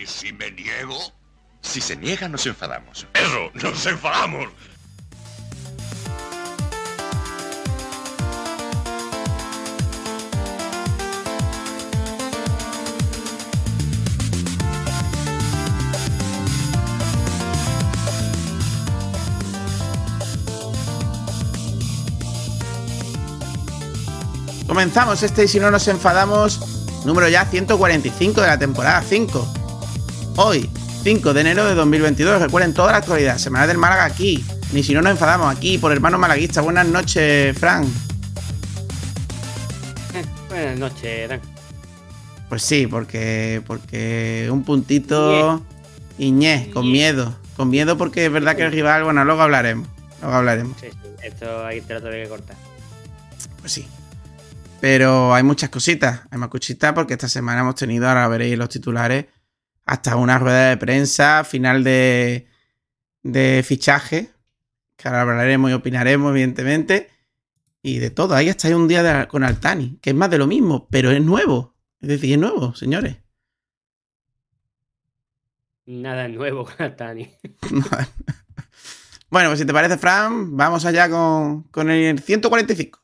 ¿Y si me niego? Si se niega, nos enfadamos. Eso, nos enfadamos. Comenzamos este y si no nos enfadamos, número ya 145 de la temporada 5. Hoy, 5 de enero de 2022, recuerden toda la actualidad, Semana del Málaga aquí, ni si no nos enfadamos aquí por hermano malaguista. Buenas noches, Fran. Eh, buenas noches, Dan. Pues sí, porque, porque un puntito Iñé, con miedo. Con miedo porque es verdad que el rival, bueno, luego hablaremos. Luego hablaremos. Sí, sí, esto ahí te lo tengo que cortar. Pues sí. Pero hay muchas cositas. Hay más cositas porque esta semana hemos tenido, ahora veréis los titulares, hasta una rueda de prensa, final de, de fichaje, que ahora hablaremos y opinaremos, evidentemente. Y de todo. Ahí está un día de- con Altani, que es más de lo mismo, pero es nuevo. Es decir, es nuevo, señores. Nada nuevo con Altani. bueno, pues si te parece, Fran, vamos allá con, con el 145.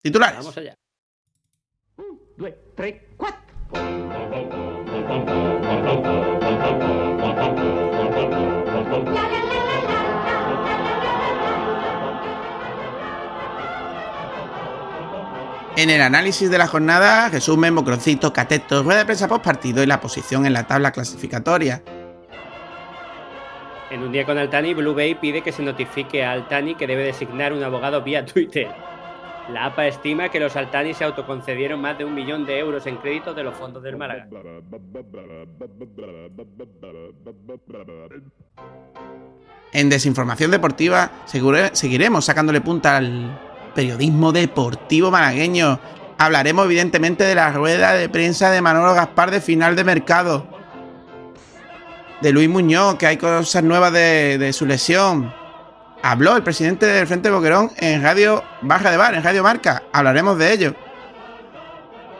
Titulares. Vamos allá. En el análisis de la jornada, resumen, Mocroncito, Cateto, rueda de prensa post partido y la posición en la tabla clasificatoria. En un día con Altani, Blue Bay pide que se notifique a Altani que debe designar un abogado vía Twitter. La APA estima que los Altani se autoconcedieron más de un millón de euros en créditos de los fondos del Málaga. En desinformación deportiva, seguiremos sacándole punta al periodismo deportivo malagueño. Hablaremos evidentemente de la rueda de prensa de Manolo Gaspar de final de mercado. De Luis Muñoz, que hay cosas nuevas de, de su lesión. Habló el presidente del Frente Boquerón en Radio Baja de Bar, en Radio Marca. Hablaremos de ello.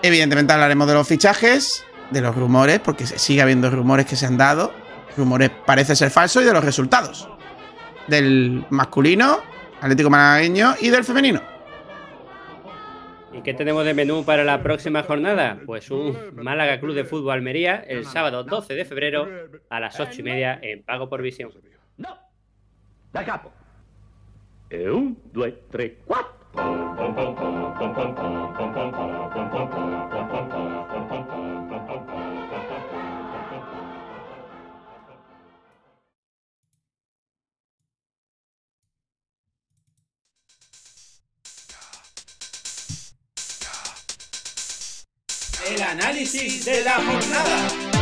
Evidentemente hablaremos de los fichajes, de los rumores, porque se sigue habiendo rumores que se han dado. Rumores parece ser falsos y de los resultados. Del masculino, Atlético Malagueño y del femenino. ¿Y qué tenemos de menú para la próxima jornada? Pues un Málaga Club de Fútbol Almería el sábado 12 de febrero a las 8 y media en Pago por Visión. No, da capo. E un, due, tre, quattro. El análisis de la jornada.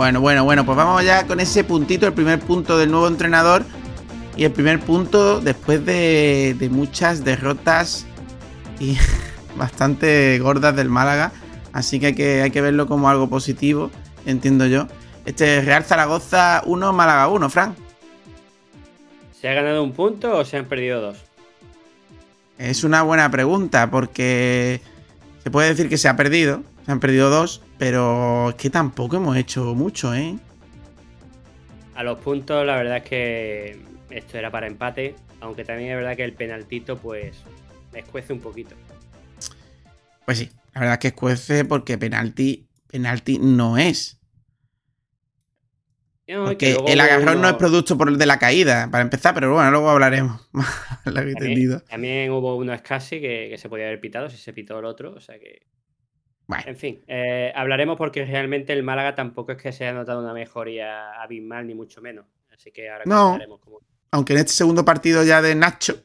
Bueno, bueno, bueno, pues vamos ya con ese puntito, el primer punto del nuevo entrenador. Y el primer punto después de, de muchas derrotas y bastante gordas del Málaga. Así que hay, que hay que verlo como algo positivo, entiendo yo. Este Real Zaragoza 1, Málaga 1, Fran. ¿Se ha ganado un punto o se han perdido dos? Es una buena pregunta porque se puede decir que se ha perdido. Se han perdido dos, pero es que tampoco hemos hecho mucho, ¿eh? A los puntos, la verdad es que esto era para empate, aunque también es verdad que el penaltito, pues, escuece un poquito. Pues sí, la verdad es que escuece porque penalti, penalti no es. No, Porque el agarrón uno- no es producto por el de la caída, para empezar, pero bueno, luego hablaremos. También, también hubo uno escasi que, que se podía haber pitado si se pitó el otro, o sea que... Bueno, En fin, eh, hablaremos porque realmente el Málaga tampoco es que se haya notado una mejoría abismal, ni mucho menos. Así que ahora No. cómo... aunque en este segundo partido ya de Nacho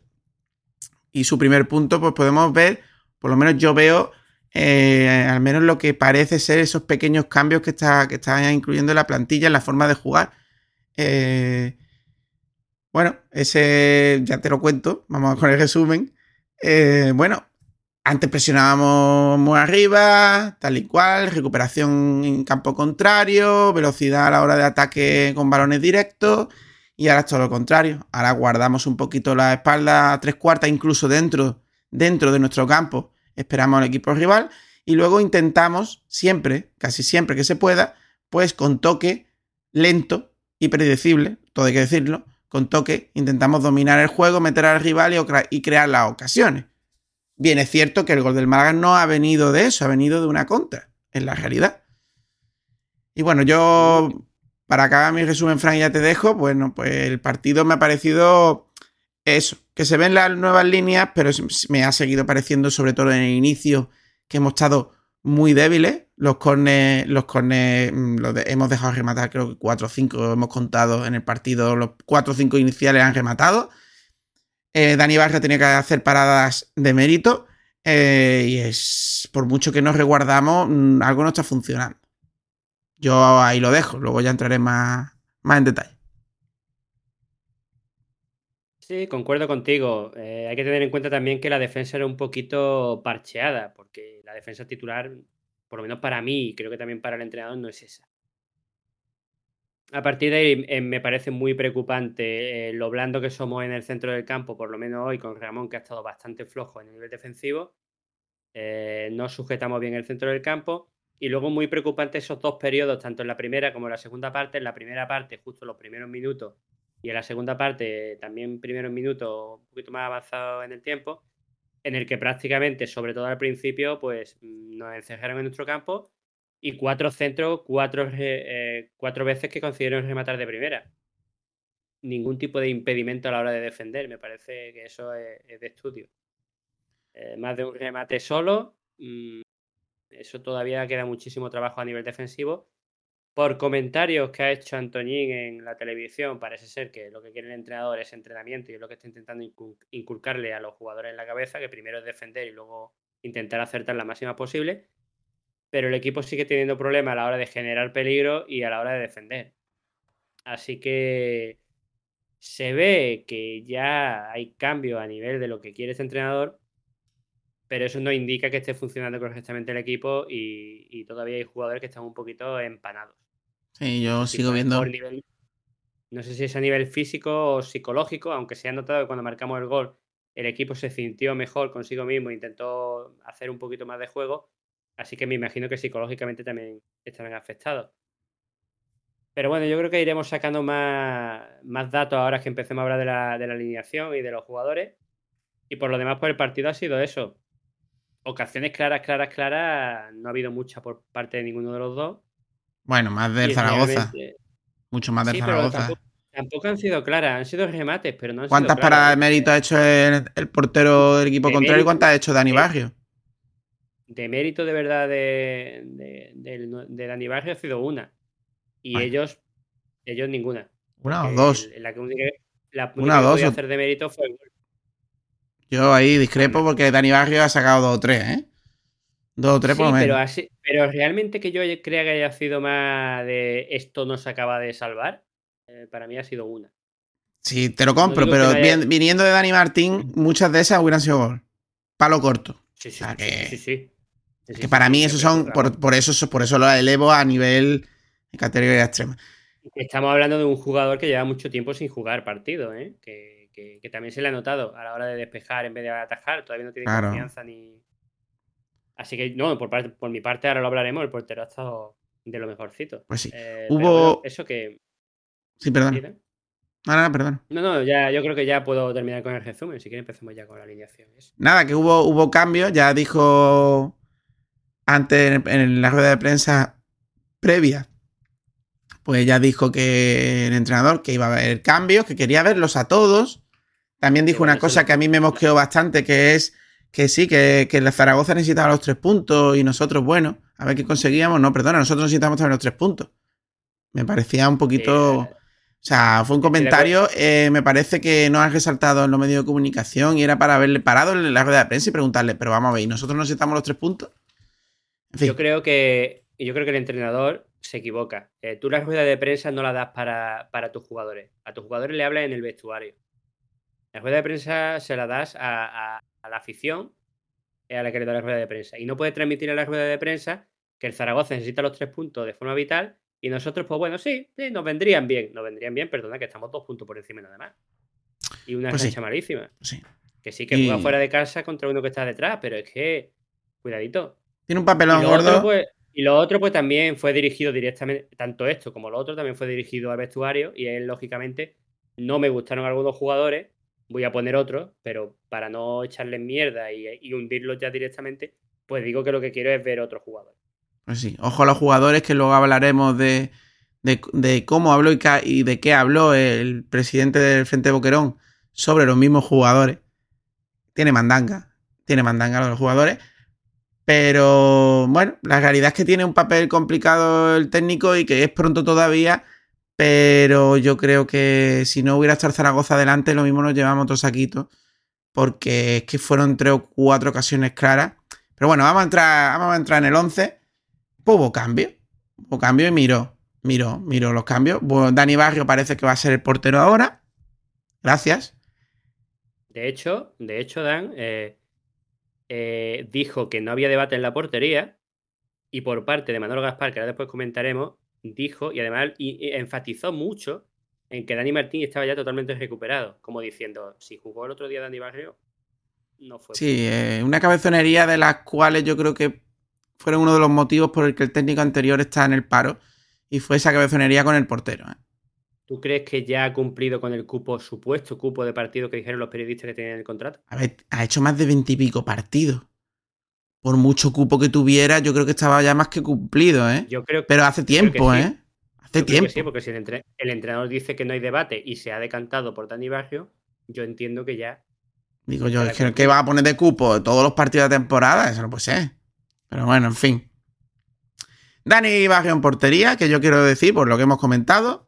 y su primer punto, pues podemos ver, por lo menos yo veo, eh, al menos lo que parece ser esos pequeños cambios que está, que está incluyendo la plantilla en la forma de jugar. Eh, bueno, ese ya te lo cuento, vamos con el resumen. Bueno, antes presionábamos muy arriba, tal y cual, recuperación en campo contrario, velocidad a la hora de ataque con balones directos. Y ahora es todo lo contrario. Ahora guardamos un poquito la espalda tres cuartas, incluso dentro, dentro de nuestro campo. Esperamos al equipo rival. Y luego intentamos, siempre, casi siempre que se pueda, pues con toque lento y predecible, todo hay que decirlo, con toque intentamos dominar el juego, meter al rival y, y crear las ocasiones. Bien, es cierto que el gol del Málaga no ha venido de eso, ha venido de una contra, en la realidad. Y bueno, yo, para acabar mi resumen, Frank, ya te dejo. Bueno, pues el partido me ha parecido eso, que se ven las nuevas líneas, pero me ha seguido pareciendo, sobre todo en el inicio, que hemos estado muy débiles. Los cornes, los cornes mm, los hemos dejado rematar, creo que 4 o 5 hemos contado en el partido. Los 4 o 5 iniciales han rematado. Eh, Dani Barra tenía que hacer paradas de mérito. Eh, y es, por mucho que nos reguardamos, mm, algo no está funcionando. Yo ahí lo dejo, luego ya entraré más, más en detalle. Sí, concuerdo contigo. Eh, hay que tener en cuenta también que la defensa era un poquito parcheada, porque la defensa titular, por lo menos para mí, y creo que también para el entrenador, no es esa. A partir de ahí eh, me parece muy preocupante eh, lo blando que somos en el centro del campo, por lo menos hoy con Ramón, que ha estado bastante flojo en el nivel defensivo. Eh, no sujetamos bien el centro del campo. Y luego muy preocupante esos dos periodos, tanto en la primera como en la segunda parte. En la primera parte, justo los primeros minutos, y en la segunda parte, también primeros minutos, un poquito más avanzado en el tiempo, en el que prácticamente, sobre todo al principio, pues mm, nos encerraron en nuestro campo y cuatro centros, cuatro, eh, cuatro veces que consiguieron rematar de primera. Ningún tipo de impedimento a la hora de defender, me parece que eso es, de estudio. Eh, más de un remate solo, mm, eso todavía queda muchísimo trabajo a nivel defensivo. Por comentarios que ha hecho Antoñín en la televisión, parece ser que lo que quiere el entrenador es entrenamiento y es lo que está intentando inculcarle a los jugadores en la cabeza, que primero es defender y luego intentar acertar la máxima posible pero el equipo sigue teniendo problemas a la hora de generar peligro y a la hora de defender. Así que se ve que ya hay cambio a nivel de lo que quiere este entrenador, pero eso no indica que esté funcionando correctamente el equipo y, todavía hay jugadores que están un poquito empanados. Sí, yo sigo viendo. no sé si es a nivel físico o psicológico, aunque se ha notado que cuando marcamos el gol el equipo se sintió mejor consigo mismo, intentó hacer un poquito más de juego, Así que me imagino que psicológicamente también estarán afectados. Pero bueno, yo creo que iremos sacando más, más datos ahora que empecemos a hablar de la, de la, alineación y de los jugadores. Y por lo demás, pues el partido ha sido eso. Ocasiones claras, claras, claras, no ha habido muchas por parte de ninguno de los dos. Bueno, más del Zaragoza. Mucho más del Zaragoza. Tampoco, han sido claras, han sido remates, pero no han ¿Cuántas paradas de mérito ha hecho el, portero del equipo contrario y cuántas ha hecho Dani Barrio? De mérito de verdad de, de, Dani Barrio ha sido una. Y ellos, ellos ninguna. Una o dos. La, que la una o dos. hacer de mérito fue el Yo ahí discrepo porque Dani Barrio ha sacado dos o tres, ¿eh? Dos o tres por lo menos. Pero, pero realmente que yo crea que haya sido más de esto no se acaba de salvar, eh, para mí ha sido una. Sí, te lo compro, pero viniendo de Dani Martín, muchas de esas hubieran sido gol. Palo corto. Sí, sí, sí, sí que para mí eso son, por, eso, por eso lo elevo a nivel de categoría extrema. Estamos hablando de un jugador que lleva mucho tiempo sin jugar partido, ¿eh? que, también se le ha notado a la hora de despejar en vez de atajar, todavía no tiene confianza ni... Así que, no, por, por mi parte ahora lo hablaremos, el portero ha estado de lo mejorcito. Pues sí. Eh, Hubo... eso que... Sí, perdón. No, no, perdón. No, no, ya, yo creo que ya puedo terminar con el resumen. Si quieres empecemos ya con la alineación. Nada, que hubo, hubo cambios. Ya dijo antes en la rueda de prensa previa, pues ya dijo que el entrenador que iba a haber cambios, que quería verlos a todos. También dijo una cosa que a mí me mosqueó bastante, que es que sí, que, que la Zaragoza necesitaba los tres puntos y nosotros, bueno, a ver qué conseguíamos. No, perdona, nosotros necesitamos también los tres puntos. Me parecía un poquito... O sea, fue un comentario, eh, me parece que no han resaltado en los medios de comunicación y era para haberle parado en la rueda de prensa y preguntarle, pero vamos a ver, ¿y nosotros necesitamos los tres puntos? Yo creo que yo creo que el entrenador se equivoca. Eh, tú la rueda de prensa no la das para, tus jugadores. A tus jugadores le hablas en el vestuario. La rueda de prensa se la das a, la afición a la que le da la rueda de prensa. Y no puede transmitir a la rueda de prensa que el Zaragoza necesita los tres puntos de forma vital y nosotros, pues bueno, sí, sí nos vendrían bien. Nos vendrían bien, perdona, que estamos dos puntos por encima nada más. Y una Pues sí. cancha malísima. Sí. Que sí que Y- juega fuera de casa contra uno que está detrás, pero es que, cuidadito. Tiene un papelón Y lo, gordo. otro, pues, y lo otro, pues también fue dirigido directamente, tanto esto como lo otro, también fue dirigido al vestuario. Y él, lógicamente, no me gustaron algunos jugadores. Voy a poner otros, pero para no echarles mierda y, y hundirlos ya directamente, pues digo que lo que quiero es ver otros jugadores. Pues sí, ojo a los jugadores que luego hablaremos de, de- de cómo habló y, y de qué habló el presidente del Frente Boquerón sobre los mismos jugadores. Tiene mandanga, tiene mandanga los jugadores. Pero bueno, la realidad es que tiene un papel complicado el técnico y que es pronto todavía. Pero yo creo que si no hubiera estado Zaragoza adelante, lo mismo nos llevamos otro saquito. Porque es que fueron tres o cuatro ocasiones claras. Pero bueno, vamos a entrar, vamos a entrar en el 11. Pues hubo cambio. Hubo cambio y miró. Miró, miró los cambios. Bueno, Dani Barrio parece que va a ser el portero ahora. Gracias. De hecho, de hecho, Dan eh, eh, dijo que no había debate en la portería y por parte de Manolo Gaspar, que ahora después comentaremos, dijo y además y- y enfatizó mucho en que Dani Martín estaba ya totalmente recuperado, como diciendo, si jugó el otro día Dani Barrio, no fue. Sí, eh, una cabezonería de las cuales yo creo que fueron uno de los motivos por el que el técnico anterior está en el paro. Y fue esa cabezonería con el portero. ¿eh? ¿Tú crees que ya ha cumplido con el cupo, supuesto cupo de partido que dijeron los periodistas que tenían el contrato? A ver, ha hecho más de veintipico partidos. Por mucho cupo que tuviera, yo creo que estaba ya más que cumplido, ¿eh? Yo creo que Pero hace tiempo, sí. ¿eh? Hace Yo creo tiempo. que sí, porque si el, entre- el entrenador dice que no hay debate y se ha decantado por Dani Barrio, yo entiendo que ya. Digo yo, es que, que- ¿qué va a poner de cupo todos los partidos de temporada? Eso no puede ser. Pero bueno, en fin. Dani Barrio en portería, que yo quiero decir, por lo que hemos comentado.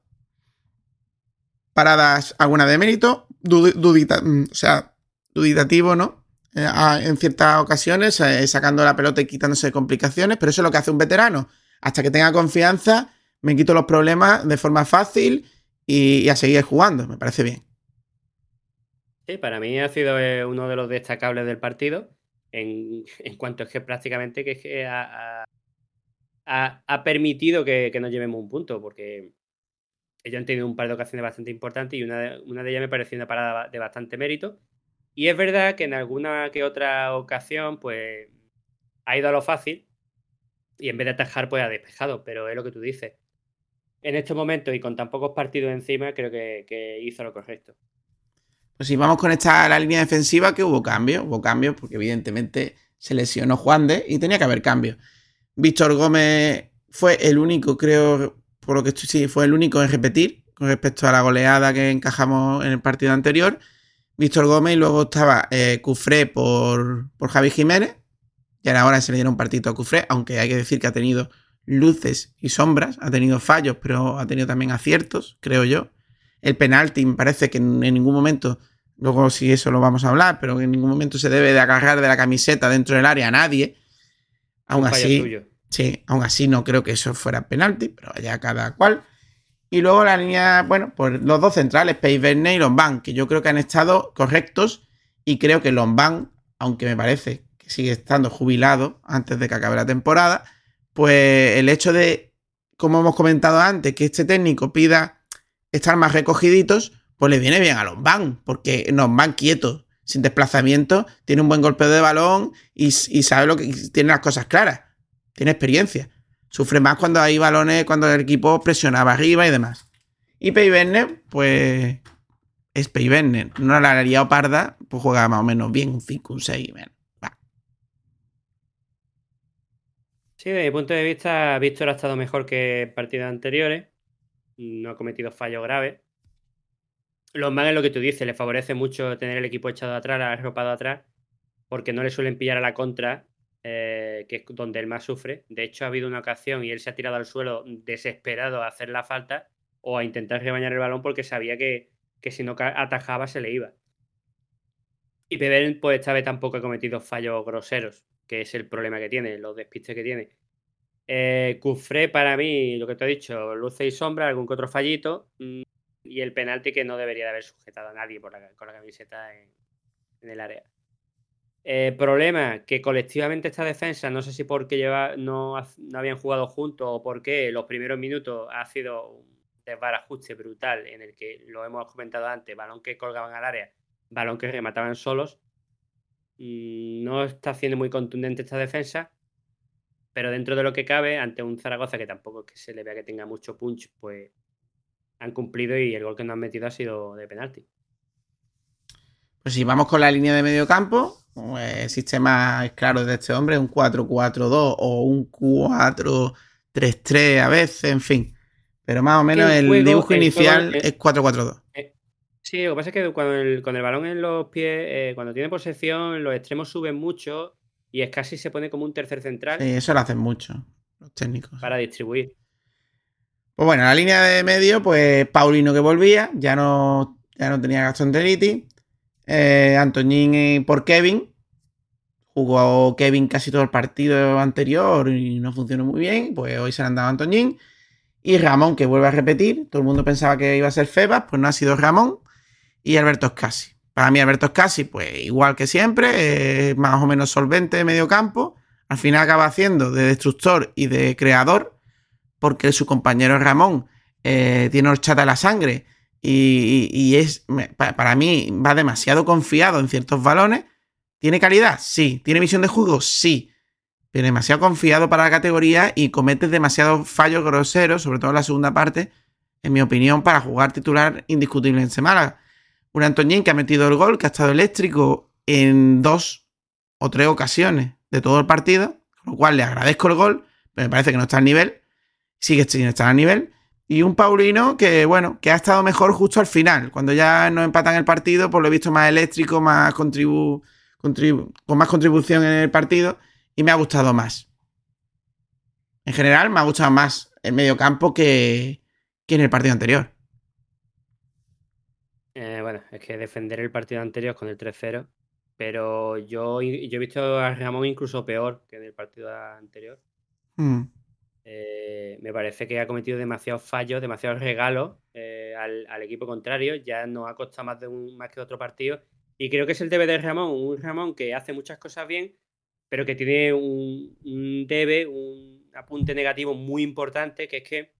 Paradas alguna de mérito. mm, o sea, duditativo, ¿no? Eh, en ciertas ocasiones, eh, sacando la pelota y quitándose complicaciones, pero eso es lo que hace un veterano. Hasta que tenga confianza, me quito los problemas de forma fácil y, a seguir jugando. Me parece bien. Sí, para mí ha sido eh, uno de los destacables del partido. En, en cuanto es que prácticamente que, que ha, ha- permitido que nos llevemos un punto, porque ellos han tenido un par de ocasiones bastante importantes y una de, una de ellas me pareció una parada de bastante mérito. Y es verdad que en alguna que otra ocasión, pues ha ido a lo fácil y en vez de atajar, pues ha despejado, pero es lo que tú dices. En estos momentos y con tan pocos partidos encima, creo que, que hizo lo correcto. Pues si vamos con esta la línea defensiva, que hubo cambios, hubo cambios, porque evidentemente se lesionó Juan de y tenía que haber cambios. Víctor Gómez fue el único, creo, por lo que estoy, sí, fue el único en repetir con respecto a la goleada que encajamos en el partido anterior. Víctor Gómez y luego estaba eh, Cufré por, por Javi Jiménez. Y ahora se le dieron un partido a Cufré, aunque hay que decir que ha tenido luces y sombras, ha tenido fallos, pero ha tenido también aciertos, creo yo. El penalti me parece que en ningún momento, luego si eso lo vamos a hablar, pero que en ningún momento se debe de agarrar de la camiseta dentro del área a nadie. Aún así. Sí, aún así no creo que eso fuera penalti, pero allá cada cual. Y luego la línea, bueno, pues los dos centrales, Verne y Lombán, que yo creo que han estado correctos y creo que Lombán, aunque me parece que sigue estando jubilado antes de que acabe la temporada, pues el hecho de, como hemos comentado antes, que este técnico pida estar más recogiditos, pues le viene bien a Lombán, porque Lombán quieto, sin desplazamiento, tiene un buen golpeo de balón y, y sabe lo que tiene las cosas claras, tiene experiencia. Sufre más cuando hay balones, cuando el equipo presionaba arriba y demás. Y Peiverne, pues es Peiverne. No la haría parda, pues juega más o menos bien, un 5, un 6. bueno, va. Sí, desde mi punto de vista, Víctor ha estado mejor que partidos anteriores. No ha cometido fallos graves. Los más es lo que tú dices, le favorece mucho tener el equipo echado atrás, arropado atrás, porque no le suelen pillar a la contra, eh, que es donde él más sufre. De hecho, ha habido una ocasión y él se ha tirado al suelo desesperado a hacer la falta o a intentar rebañar el balón porque sabía que, que si no atajaba se le iba. Y Pebel, pues esta vez tampoco ha cometido fallos groseros, que es el problema que tiene, los despistes que tiene. Eh, Cufré, para mí, lo que te he dicho, luce y sombra, algún que otro fallito. mm, Y el penalti que no debería de haber sujetado a nadie por la- con la camiseta en el área. Eh, problema que colectivamente esta defensa, no sé si porque lleva, no, no habían jugado juntos o porque los primeros minutos ha sido un desbarajuste brutal en el que lo hemos comentado antes, balón que colgaban al área, balón que remataban solos. Mm, no está siendo muy contundente esta defensa, pero dentro de lo que cabe, ante un Zaragoza que tampoco es que se le vea que tenga mucho punch, pues han cumplido y el gol que nos han metido ha sido de penalti. Pues si vamos con la línea de medio campo, pues, el sistema es claro de este hombre, un 4-4-2 o un 4-3-3 a veces, en fin. Pero más o menos el, dibujo inicial es 4-4-2. Eh, sí, lo que pasa es que cuando el, con el balón en los pies, eh, cuando tiene posesión, los extremos suben mucho y es casi se pone como un tercer central. Sí, eso lo hacen mucho los técnicos. Para distribuir. Pues bueno, la línea de medio, pues Paulino que volvía, ya no, ya no tenía gastroenteritis. Eh, por Kevin. Jugó Kevin casi todo el partido anterior y no funcionó muy bien. Pues hoy se le han dado Antoñín. Y Ramón, que vuelve a repetir. Todo el mundo pensaba que iba a ser Febas, pues no ha sido Ramón. Y Alberto Scassi. Para mí, Alberto Scassi, pues igual que siempre, más o menos solvente de medio campo. Al final acaba haciendo de destructor y de creador, porque su compañero Ramón eh, tiene horchata la sangre y, es, para mí, va demasiado confiado en ciertos balones. ¿Tiene calidad? Sí. ¿Tiene visión de juego? Sí. Pero demasiado confiado para la categoría y comete demasiados fallos groseros, sobre todo en la segunda parte, en mi opinión, para jugar titular indiscutible en Málaga. Un Antoñín que ha metido el gol, que ha estado eléctrico en dos o tres ocasiones de todo el partido, con lo cual le agradezco el gol, pero me parece que no está al nivel. Sigue sin estar al nivel. Y un Paulino que, bueno, que ha estado mejor justo al final. Cuando ya no empatan el partido, por lo he visto más eléctrico, más contribu con más contribución en el partido y me ha gustado más. En general, me ha gustado más el medio campo que, que en el partido anterior. Eh, bueno, es que defender el partido anterior con el 3-0, pero yo, yo he visto a Ramón incluso peor que en el partido anterior. Mm. Eh, me parece que ha cometido demasiados fallos, demasiados regalos eh, al, equipo contrario. Ya nos ha costado más, de un, más que otro partido. Y creo que es el debe de Ramón. Un Ramón que hace muchas cosas bien, pero que tiene un, debe, un apunte negativo muy importante, que es que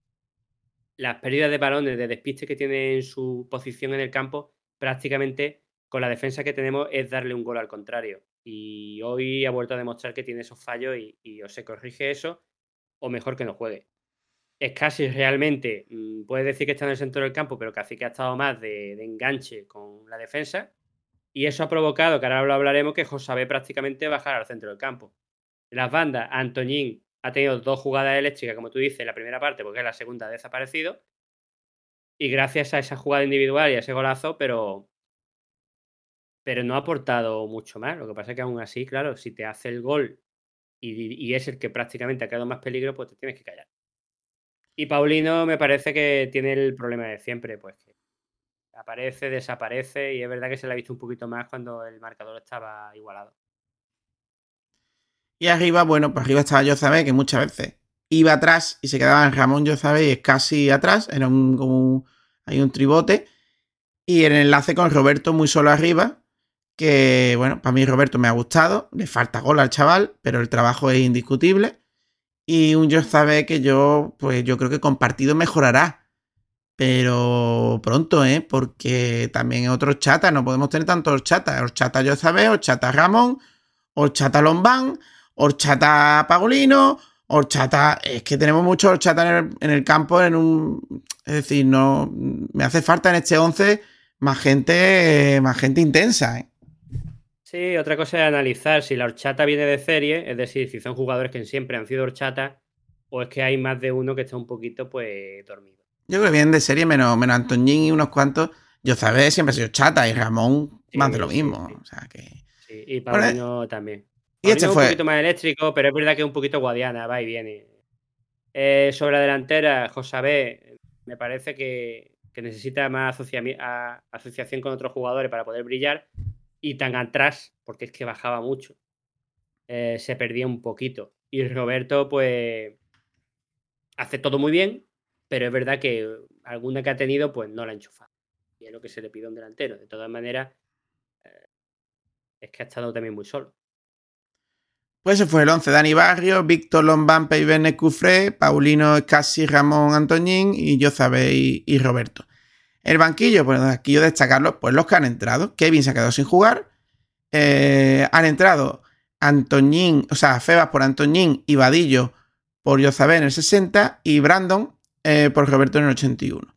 las pérdidas de balones, de despiste que tiene en su posición en el campo, prácticamente con la defensa que tenemos es darle un gol al contrario. Y hoy ha vuelto a demostrar que tiene esos fallos y, y se corrige eso o mejor que no juegue. Es casi realmente, mm, puede decir que está en el centro del campo, pero casi que ha estado más de, enganche con la defensa. Y eso ha provocado, que ahora lo hablaremos, que José prácticamente bajar al centro del campo. Las bandas, Antoñín ha tenido dos jugadas eléctricas, como tú dices, en la primera parte, porque la segunda ha desaparecido. Y gracias a esa jugada individual y a ese golazo, pero, pero no ha aportado mucho más. Lo que pasa es que aún así, claro, si te hace el gol y, es el que prácticamente ha creado más peligro, pues te tienes que callar. Y Paulino me parece que tiene el problema de siempre, pues que aparece, desaparece y es verdad que se le ha visto un poquito más cuando el marcador estaba igualado. Y arriba, bueno, pues arriba estaba Yozabe, que muchas veces iba atrás y se quedaba en Ramón Yozabe y es casi atrás, era un, como hay un tribote. Y el enlace con Roberto muy solo arriba, que, bueno, para mí Roberto me ha gustado, le falta gol al chaval, pero el trabajo es indiscutible. Y un yo sabe que yo, pues yo creo que compartido mejorará. Pero pronto, ¿eh? Porque también otros chatas, no podemos tener tantos chatas. Horchata yo sabe, horchata Ramón, horchata Lombán, horchata Pagolino, horchata... Es que tenemos muchos horchata en el, en el campo, en un... Es decir, no... Me hace falta en este 11 más gente, más gente intensa, ¿eh? Sí, otra cosa es analizar si la horchata viene de serie, es decir, si son jugadores que siempre han sido horchata, o es que hay más de uno que está un poquito, pues, dormido. Yo creo que vienen de serie menos, menos Antoñín y unos cuantos. Yo sabes, siempre ha sido chata y Ramón más de lo mismo. O sea que. Sí, y Paulino también. Y este fue. un poquito más eléctrico, pero es verdad que es un poquito guadiana, va y viene. Eh, sobre la delantera, José me parece que, que necesita más asociación con otros jugadores para poder brillar y tan atrás, porque es que bajaba mucho, eh, se perdía un poquito. Y Roberto, pues, hace todo muy bien, pero es verdad que alguna que ha tenido, pues no la ha enchufado. Y es lo que se le pide a un delantero. De todas maneras, eh, es que ha estado también muy solo. Pues ese fue el 11. Dani Barrio, Víctor Lombampe y Bene Cufré, Paulino Escasi, Ramón Antoñín y Yozabe y, y Roberto. El banquillo, pues aquí yo destacarlo, pues los que han entrado. Kevin se ha quedado sin jugar. Eh, han entrado Antoñín, o sea, Febas por Antoñín y Vadillo por Yozabe en el 60 y Brandon eh, por Roberto en el 81.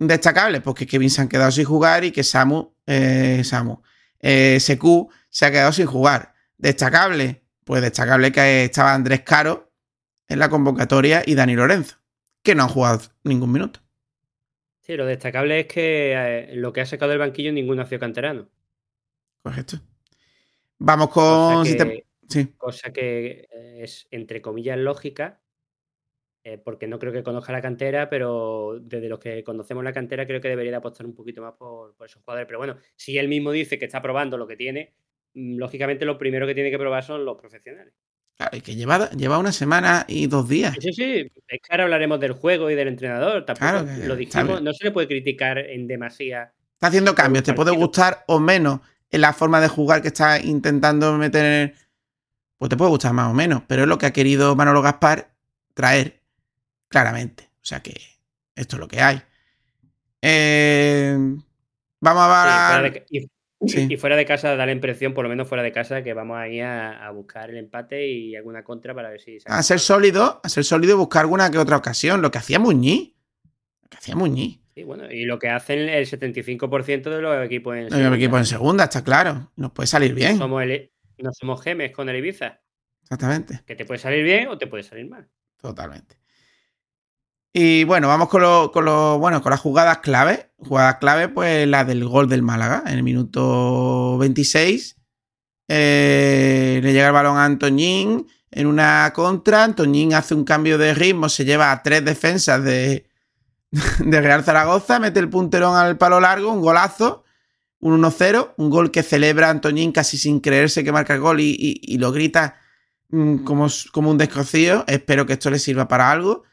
Destacable, porque Kevin se han quedado sin jugar y que Samu, eh, Samu, eh, SQ se ha quedado sin jugar. Destacable, pues destacable que estaba Andrés Caro en la convocatoria y Dani Lorenzo, que no han jugado ningún minuto. Sí, lo destacable es que eh, lo que ha sacado del banquillo ninguno ha sido canterano. Correcto. Vamos con. Cosa si que, te- sí. cosa que, eh, es, entre comillas, lógica, eh, porque no creo que conozca la cantera, pero desde los que conocemos la cantera creo que debería de apostar un poquito más por, por esos jugadores. Pero bueno, si él mismo dice que está probando lo que tiene, mm, lógicamente lo primero que tiene que probar son los profesionales. Claro, y que lleva, lleva una semana y dos días. Sí, sí, es que ahora hablaremos del juego y del entrenador. Tampoco Claro que lo dijimos, no se le puede criticar en demasía. Está haciendo cambios. Te puede gustar o menos en la forma de jugar que está intentando meter. Pues te puede gustar más o menos. Pero es lo que ha querido Manolo Gaspar traer claramente. O sea que esto es lo que hay. Eh, vamos a ver. Sí. y fuera de casa da la impresión, por lo menos fuera de casa, que vamos ahí a, a buscar el empate y alguna contra para ver si... A ser sólido, a ser sólido y buscar alguna que otra ocasión. Lo que hacía Muñiz. Lo que hacía Muñiz. Sí, bueno, y lo que hacen el 75% de los equipos en segunda. equipo en segunda, está claro. Nos puede salir bien. Somos el- no somos gemes con el Ibiza, Exactamente. que te puede salir bien o te puede salir mal. Totalmente. Y bueno, vamos con, lo- con, lo- bueno, con las jugadas clave. Jugadas clave, pues la del gol del Málaga en el minuto 26. Eh, le llega el balón a Antoñín en una contra. Antoñín hace un cambio de ritmo, se lleva a tres defensas de, de Real Zaragoza, mete el punterón al palo largo, un golazo. Un 1-0, un gol que celebra Antoñín casi sin creerse que marca el gol y, lo grita mm, como, como un descosido. Espero que esto le sirva para algo.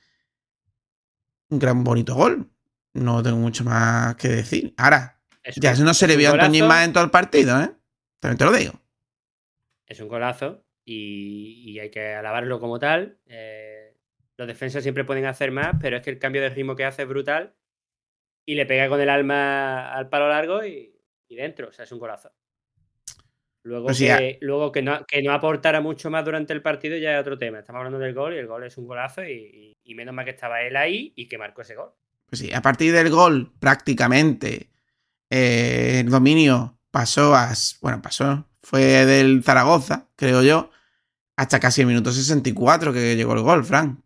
Un gran bonito gol. No tengo mucho más que decir. Ahora, Es ya un- no se le vio a Antoñín más en todo el partido, ¿eh? También te lo digo. Es un golazo y, y hay que alabarlo como tal. Eh, los defensas siempre pueden hacer más, pero es que el cambio de ritmo que hace es brutal y le pega con el alma al palo largo y, y dentro. O sea, es un golazo. Luego, que, luego que, no, que no aportara mucho más durante el partido ya es otro tema. Estamos hablando del gol y el gol es un golazo y, y- y menos mal que estaba él ahí y que marcó ese gol. Pues sí, a partir del gol, prácticamente, eh, el dominio pasó a. Bueno, pasó. Fue del Zaragoza, creo yo, hasta casi el minuto 64 que llegó el gol, Frank.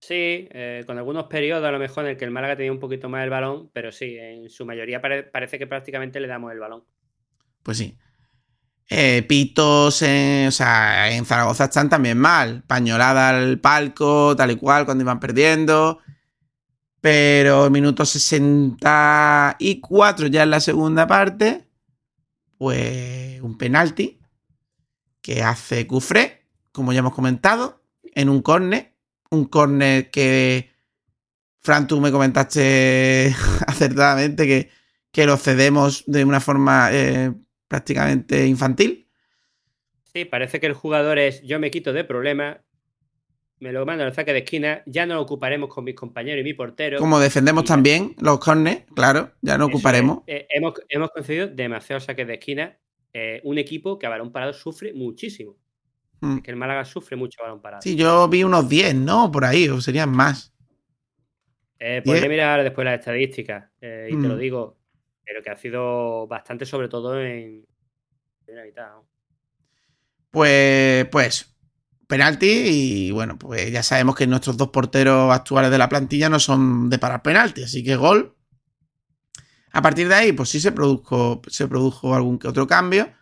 Sí, eh, con algunos periodos a lo mejor en el que el Málaga tenía un poquito más el balón, pero sí, en su mayoría pare- parece que prácticamente le damos el balón. Pues sí. Eh, pitos, o sea, en Zaragoza están también mal. Pañolada al palco, tal y cual, cuando iban perdiendo. Pero minuto 64 ya en la segunda parte, pues un penalti que hace Cufré, como ya hemos comentado, en un córner. Un córner que, Fran, tú me comentaste acertadamente que, que lo cedemos de una forma eh, prácticamente infantil. Sí, parece que el jugador es yo me quito de problemas, me lo mando al saque de esquina, ya no lo ocuparemos con mis compañeros y mi portero. Como defendemos también los corners, claro, ya no Eso ocuparemos. es. Eh, hemos, hemos concedido demasiados saques de esquina. eh, un equipo que a balón parado sufre muchísimo. Mm. Es que el Málaga sufre mucho a balón parado. Sí, yo vi unos 10, ¿no? Por ahí, o serían más. Eh, podría Diez. mirar después las estadísticas eh, y te lo Mm. digo, pero que ha sido bastante, sobre todo en primera mitad. Pues, pues, penalti y bueno, pues ya sabemos que nuestros dos porteros actuales de la plantilla no son de parar penalti, así que gol. A partir de ahí, pues sí se produjo, se produjo algún que otro cambio.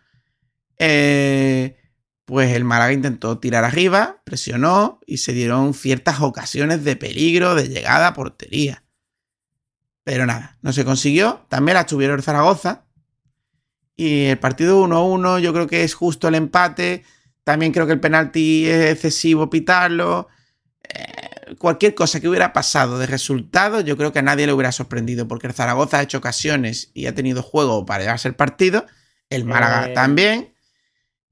Eh, pues el Málaga intentó tirar arriba, presionó y se dieron ciertas ocasiones de peligro, de llegada a portería. Pero nada, no se consiguió. También la tuvieron el Zaragoza. Y el partido 1-1, yo creo que es justo el empate. También creo que el penalti es excesivo pitarlo. Eh, cualquier cosa que hubiera pasado de resultado, yo creo que a nadie le hubiera sorprendido, porque el Zaragoza ha hecho ocasiones y ha tenido juego para llevarse el partido. El Málaga Eh, también.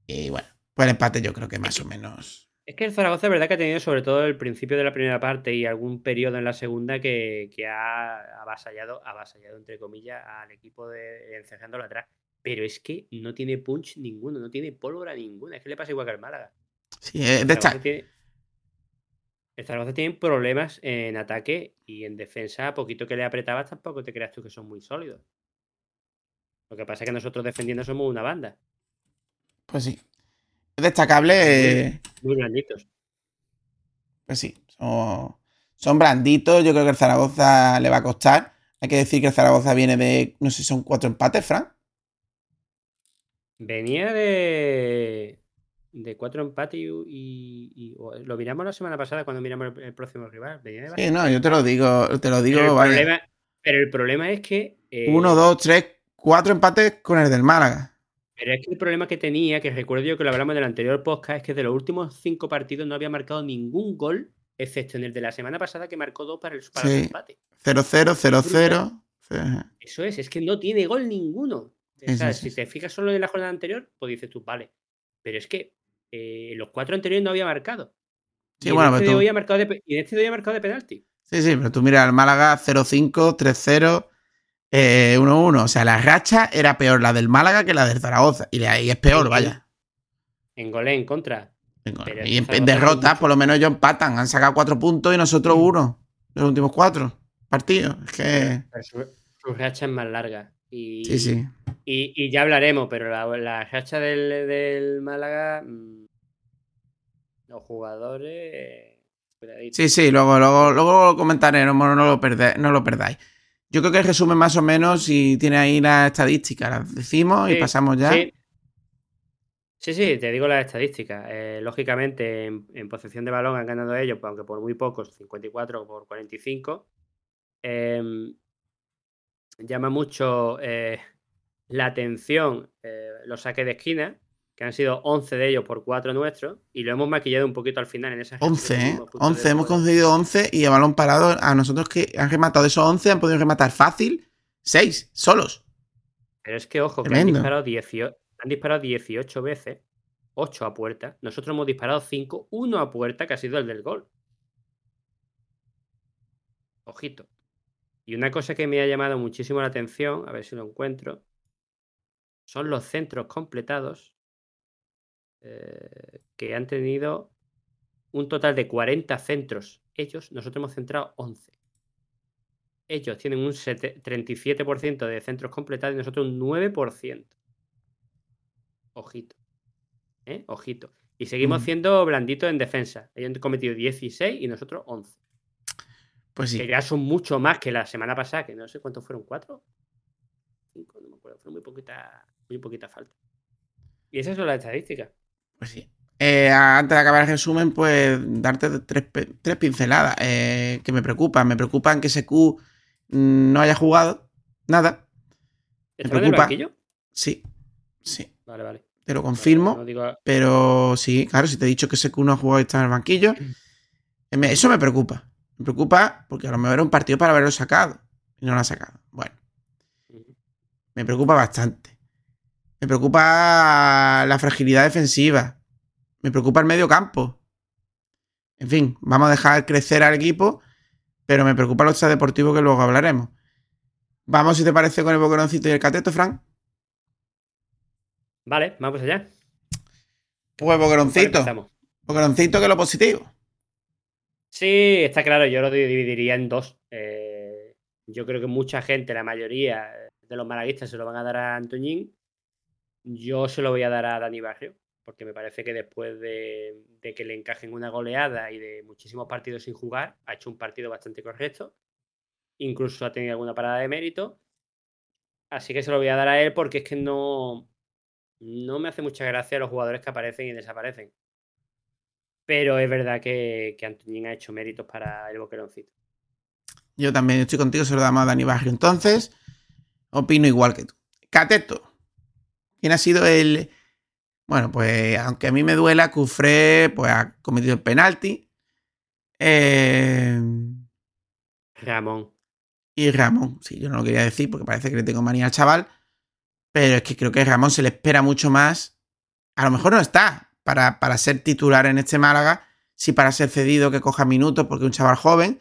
Y bueno, pues el empate yo creo que más o menos. Es que el Zaragoza es verdad que ha tenido sobre todo el principio de la primera parte y algún periodo en la segunda que, que ha avasallado, avasallado entre comillas, al equipo de encerrándolo atrás. Pero es que no tiene punch ninguno, no tiene pólvora ninguna. Es que le pasa igual que al Málaga. Sí, es El de esta- tiene, el Zaragoza tiene problemas en ataque y en defensa. A poquito que le apretabas, tampoco te creas tú que son muy sólidos. Lo que pasa es que nosotros defendiendo somos una banda, Pues sí. Es destacable. eh, muy blanditos. Pues sí, son, son blanditos. Yo creo que el Zaragoza le va a costar. Hay que decir que el Zaragoza viene de, no sé, son cuatro empates, Fran. Venía de, de cuatro empates y, y- y- o- lo miramos la semana pasada cuando miramos el, el próximo rival. Venía de Sí, no, yo te lo digo, te lo digo, pero, el vaya. problema, pero el problema es que. eh, Uno, dos, tres, cuatro empates con el del Málaga. Pero es que el problema que tenía, que recuerdo yo que lo hablamos en el anterior podcast, es que de los últimos cinco partidos no había marcado ningún gol, excepto en el de la semana pasada que marcó dos para, el, para empates. 0-0, 0-0. Eso es, es que no tiene gol ninguno. O sea, si te fijas solo en la jornada anterior, pues dices tú, vale. Pero es que eh, los cuatro anteriores no había marcado. Sí, y, en bueno, este pero de tú- hoy ha marcado de, pe- y en este de hoy ha marcado de penalti. Sí, sí, pero tú mira al Málaga 0-5, 3-0, eh, 1-1. O sea, la racha era peor la del Málaga que la del Zaragoza. Y ahí es peor, vaya. En golé en contra. Y en derrotas, por lo menos ellos empatan. Han sacado cuatro puntos y nosotros uno. Los últimos cuatro partidos. Es que. Su, su racha es más larga. Y, Sí, sí. Y, y ya hablaremos, pero la, la racha del, del Málaga, mm, los jugadores. cuidadito. Sí, sí, luego, luego, luego lo comentaré, no, no lo perde- no lo perdáis. Yo creo que el resumen más o menos, si tiene ahí las estadísticas, las decimos y pasamos ya. Sí. Sí, sí, te digo las estadísticas. Eh, lógicamente, en, en posesión de balón han ganado ellos, aunque por muy pocos, 54 por 45. Em, llama mucho eh, la atención eh, los saques de esquina, que han sido 11 de ellos por 4 nuestros, y lo hemos maquillado un poquito al final en esas 11, ¿eh? últimos puntos 11, de hemos conseguido 11 y a balón parado a nosotros que han rematado esos 11 han podido rematar fácil 6, solos. Pero es que, ojo, que han disparado, 18, han disparado 18 veces, 8 a puerta. Nosotros hemos disparado 5, 1 a puerta, que ha sido el del gol. Ojito. Y una cosa que me ha llamado muchísimo la atención, a ver si lo encuentro, son los centros completados eh, que han tenido un total de 40 centros. Ellos, nosotros hemos centrado 11. Ellos tienen un sete- 37% de centros completados y nosotros un 9%. Ojito. ¿Eh? Ojito. Y seguimos Mm. siendo blanditos en defensa. Ellos han cometido 16 y nosotros 11. Pues Que sí. ya son mucho más que la semana pasada, que no sé cuántos fueron, ¿cuatro? Cinco, no me acuerdo. Fueron muy poquita, muy poquita falta. Y esas son las estadísticas. Pues sí. Eh, antes de acabar el resumen, pues darte tres, tres pinceladas eh, que me preocupan. Me preocupan que SQ mm, no haya jugado nada. ¿Estaba en el preocupa. banquillo? Sí, sí, Vale, vale. te lo Vale, confirmo. no digo- Pero sí, claro, si te he dicho que SQ no ha jugado y está en el banquillo, me- eso me preocupa. Me preocupa porque a lo mejor era un partido para haberlo sacado y no lo ha sacado. Bueno, me preocupa bastante. Me preocupa la fragilidad defensiva. Me preocupa el medio campo. En fin, vamos a dejar crecer al equipo, pero me preocupa lo extradeportivo que luego hablaremos. Vamos, si te parece, con el boqueroncito y el cateto, Frank. Vale, vamos allá. Pues ¿Cuál boqueroncito. Boqueroncito que es lo positivo. Sí, está claro, yo lo dividiría en dos. Eh, yo creo que mucha gente, la mayoría de los malaguistas se lo van a dar a Antoñín. Yo se lo voy a dar a Dani Barrio, porque me parece que después de, que le encajen una goleada y de muchísimos partidos sin jugar, ha hecho un partido bastante correcto. Incluso ha tenido alguna parada de mérito. Así que se lo voy a dar a él porque es que no, no me hace mucha gracia los jugadores que aparecen y desaparecen. Pero es verdad que, que Antoñín ha hecho méritos para el boqueroncito. Yo también estoy contigo, se lo damos a Dani Barrio. Entonces, opino igual que tú. Cateto. ¿Quién ha sido el. Bueno, pues aunque a mí me duela, Cufré pues, ha cometido el penalti. Eh, Ramón. y Ramón. Sí, yo no lo quería decir porque parece que le tengo manía al chaval. Pero es que creo que a Ramón se le espera mucho más. A lo mejor no está para, para ser titular en este Málaga, sí para ser cedido que coja minutos porque es un chaval joven,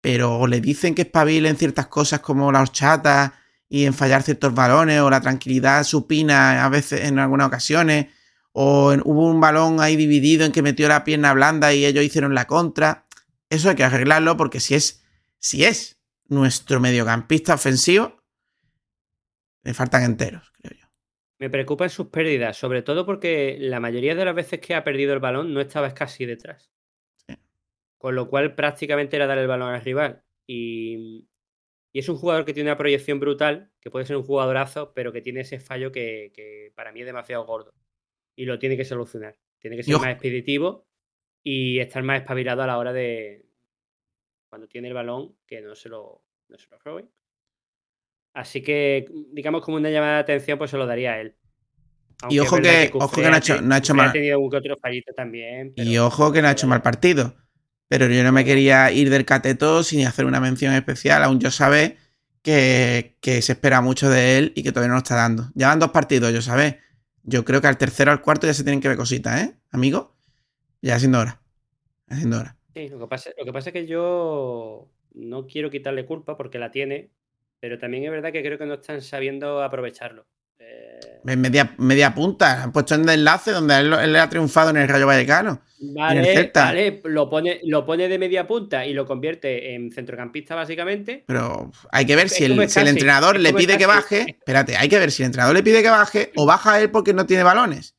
pero le dicen que espabile en ciertas cosas como la horchata y en fallar ciertos balones o la tranquilidad supina a veces en algunas ocasiones o hubo un balón ahí dividido en que metió la pierna blanda y ellos hicieron la contra. Eso hay que arreglarlo porque si es, si es nuestro mediocampista ofensivo, le faltan enteros, creo yo. Me preocupan sus pérdidas, sobre todo porque la mayoría de las veces que ha perdido el balón no estaba casi detrás. Con lo cual prácticamente era dar el balón al rival. Y, es un jugador que tiene una proyección brutal, que puede ser un jugadorazo, pero que tiene ese fallo que, para mí es demasiado gordo. Y lo tiene que solucionar. Tiene que ser más expeditivo y estar más espabilado a la hora de, cuando tiene el balón, que no se lo, no se lo roben. Así que, digamos, como una llamada de atención, pues se lo daría a él. y ojo que, ojo que no ha hecho, no ha hecho mal. también. Y ojo que no ha hecho mal partido. Pero yo no me quería ir del cateto sin hacer una mención especial. Aún yo sabe que, se espera mucho de él y que todavía no lo está dando. Ya van dos partidos, yo sabe. Yo creo que al tercero al cuarto ya se tienen que ver cositas, ¿eh, amigo? Ya siendo hora. Haciendo hora. Sí, lo que, pasa, lo que pasa es que yo no quiero quitarle culpa porque la tiene, pero también es verdad que creo que no están sabiendo aprovecharlo. Eh, media, media punta, han puesto en el enlace donde él, le ha triunfado en el Rayo Vallecano. Vale, vale, lo pone, lo pone de media punta y lo convierte en centrocampista básicamente. Pero hay que ver si el, entrenador le pide que baje. Espérate, hay que ver si el entrenador le pide que baje o baja él porque no tiene balones.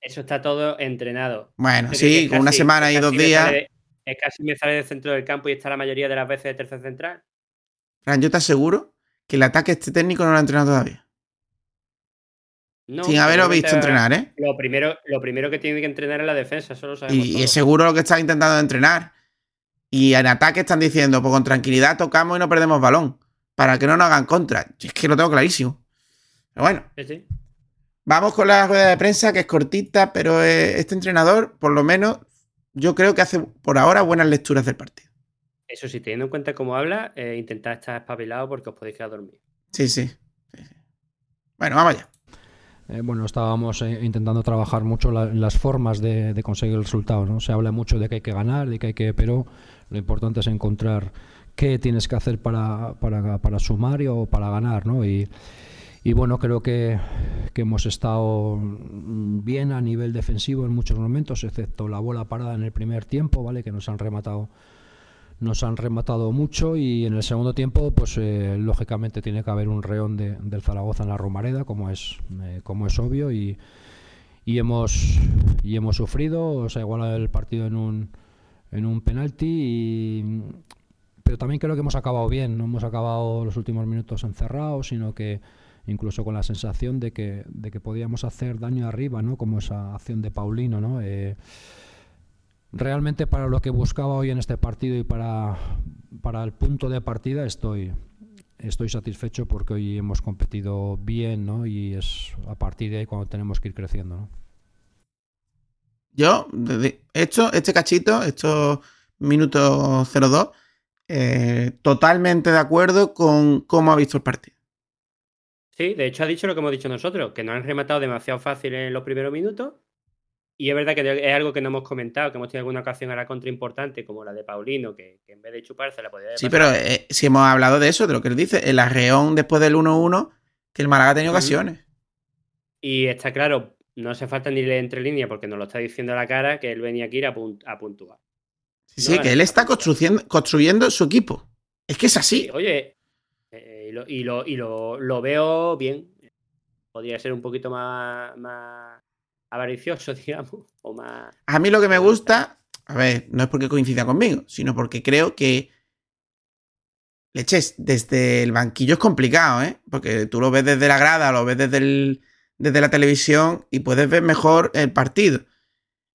Eso está todo entrenado. Bueno, sí, con una semana y dos días. es casi me sale del centro del campo y está la mayoría de las veces de tercer central. Fran, yo te aseguro que el ataque este técnico no lo ha entrenado todavía. Sin haberlo visto entrenar, ¿eh? Lo primero, lo primero que tiene que entrenar es la defensa, eso lo sabemos. Y, es seguro lo que está intentando entrenar. Y en ataque están diciendo, pues con tranquilidad tocamos y no perdemos balón. Para que no nos hagan contra. Es que lo tengo clarísimo. Pero bueno. Vamos con la rueda de prensa, que es cortita, pero eh, este entrenador, por lo menos, yo creo que hace por ahora buenas lecturas del partido. Eso sí, teniendo en cuenta cómo habla, eh, intentad estar espabilado porque os podéis quedar dormidos. Sí, sí. Bueno, vamos allá. Eh, bueno, estábamos eh, intentando trabajar mucho las formas de, conseguir el resultado. ¿no? Se habla mucho de que hay que ganar, de que hay que, pero lo importante es encontrar qué tienes que hacer para, para, sumar o para ganar. ¿no? Y, bueno, creo que, que, hemos estado bien a nivel defensivo en muchos momentos, excepto la bola parada en el primer tiempo, ¿vale? que nos han rematado nos han rematado mucho y en el segundo tiempo, pues eh, lógicamente tiene que haber un reón de, del Zaragoza en la Romareda, como es, eh, como es obvio, y, y, hemos, y hemos sufrido, o sea, igual el partido en un, en un penalti, y, pero también creo que hemos acabado bien, no hemos acabado los últimos minutos encerrados, sino que incluso con la sensación de que, de que podíamos hacer daño arriba, ¿no? como esa acción de Paulino, ¿no? Eh, realmente para lo que buscaba hoy en este partido y para, para el punto de partida estoy, estoy satisfecho porque hoy hemos competido bien ¿no? y es a partir de ahí cuando tenemos que ir creciendo. ¿no? Yo, esto, este cachito, estos minutos 02, eh, totalmente de acuerdo con cómo ha visto el partido. Sí, de hecho ha dicho lo que hemos dicho nosotros, que no han rematado demasiado fácil en los primeros minutos y es verdad que es algo que no hemos comentado, que hemos tenido alguna ocasión a la contra importante, como la de Paulino, que, en vez de chuparse la podía Sí, pero eh, si hemos hablado de eso, de lo que él dice, el arreón después del 1-1, que el Málaga ha tenido ocasiones. Y está claro, no hace falta ni leer entre líneas, porque nos lo está diciendo a la cara que él venía aquí a, a puntuar. Sí, sí, que él está construyendo, construyendo su equipo. Es que es así. oye, eh, y, lo, y, lo, veo bien. Podría ser un poquito más avaricioso, digamos, o más... A mí lo que me gusta, a ver, no es porque coincida conmigo, sino porque creo que leches, desde el banquillo es complicado, ¿eh? Porque tú lo ves desde la grada, lo ves desde, desde la televisión y puedes ver mejor el partido.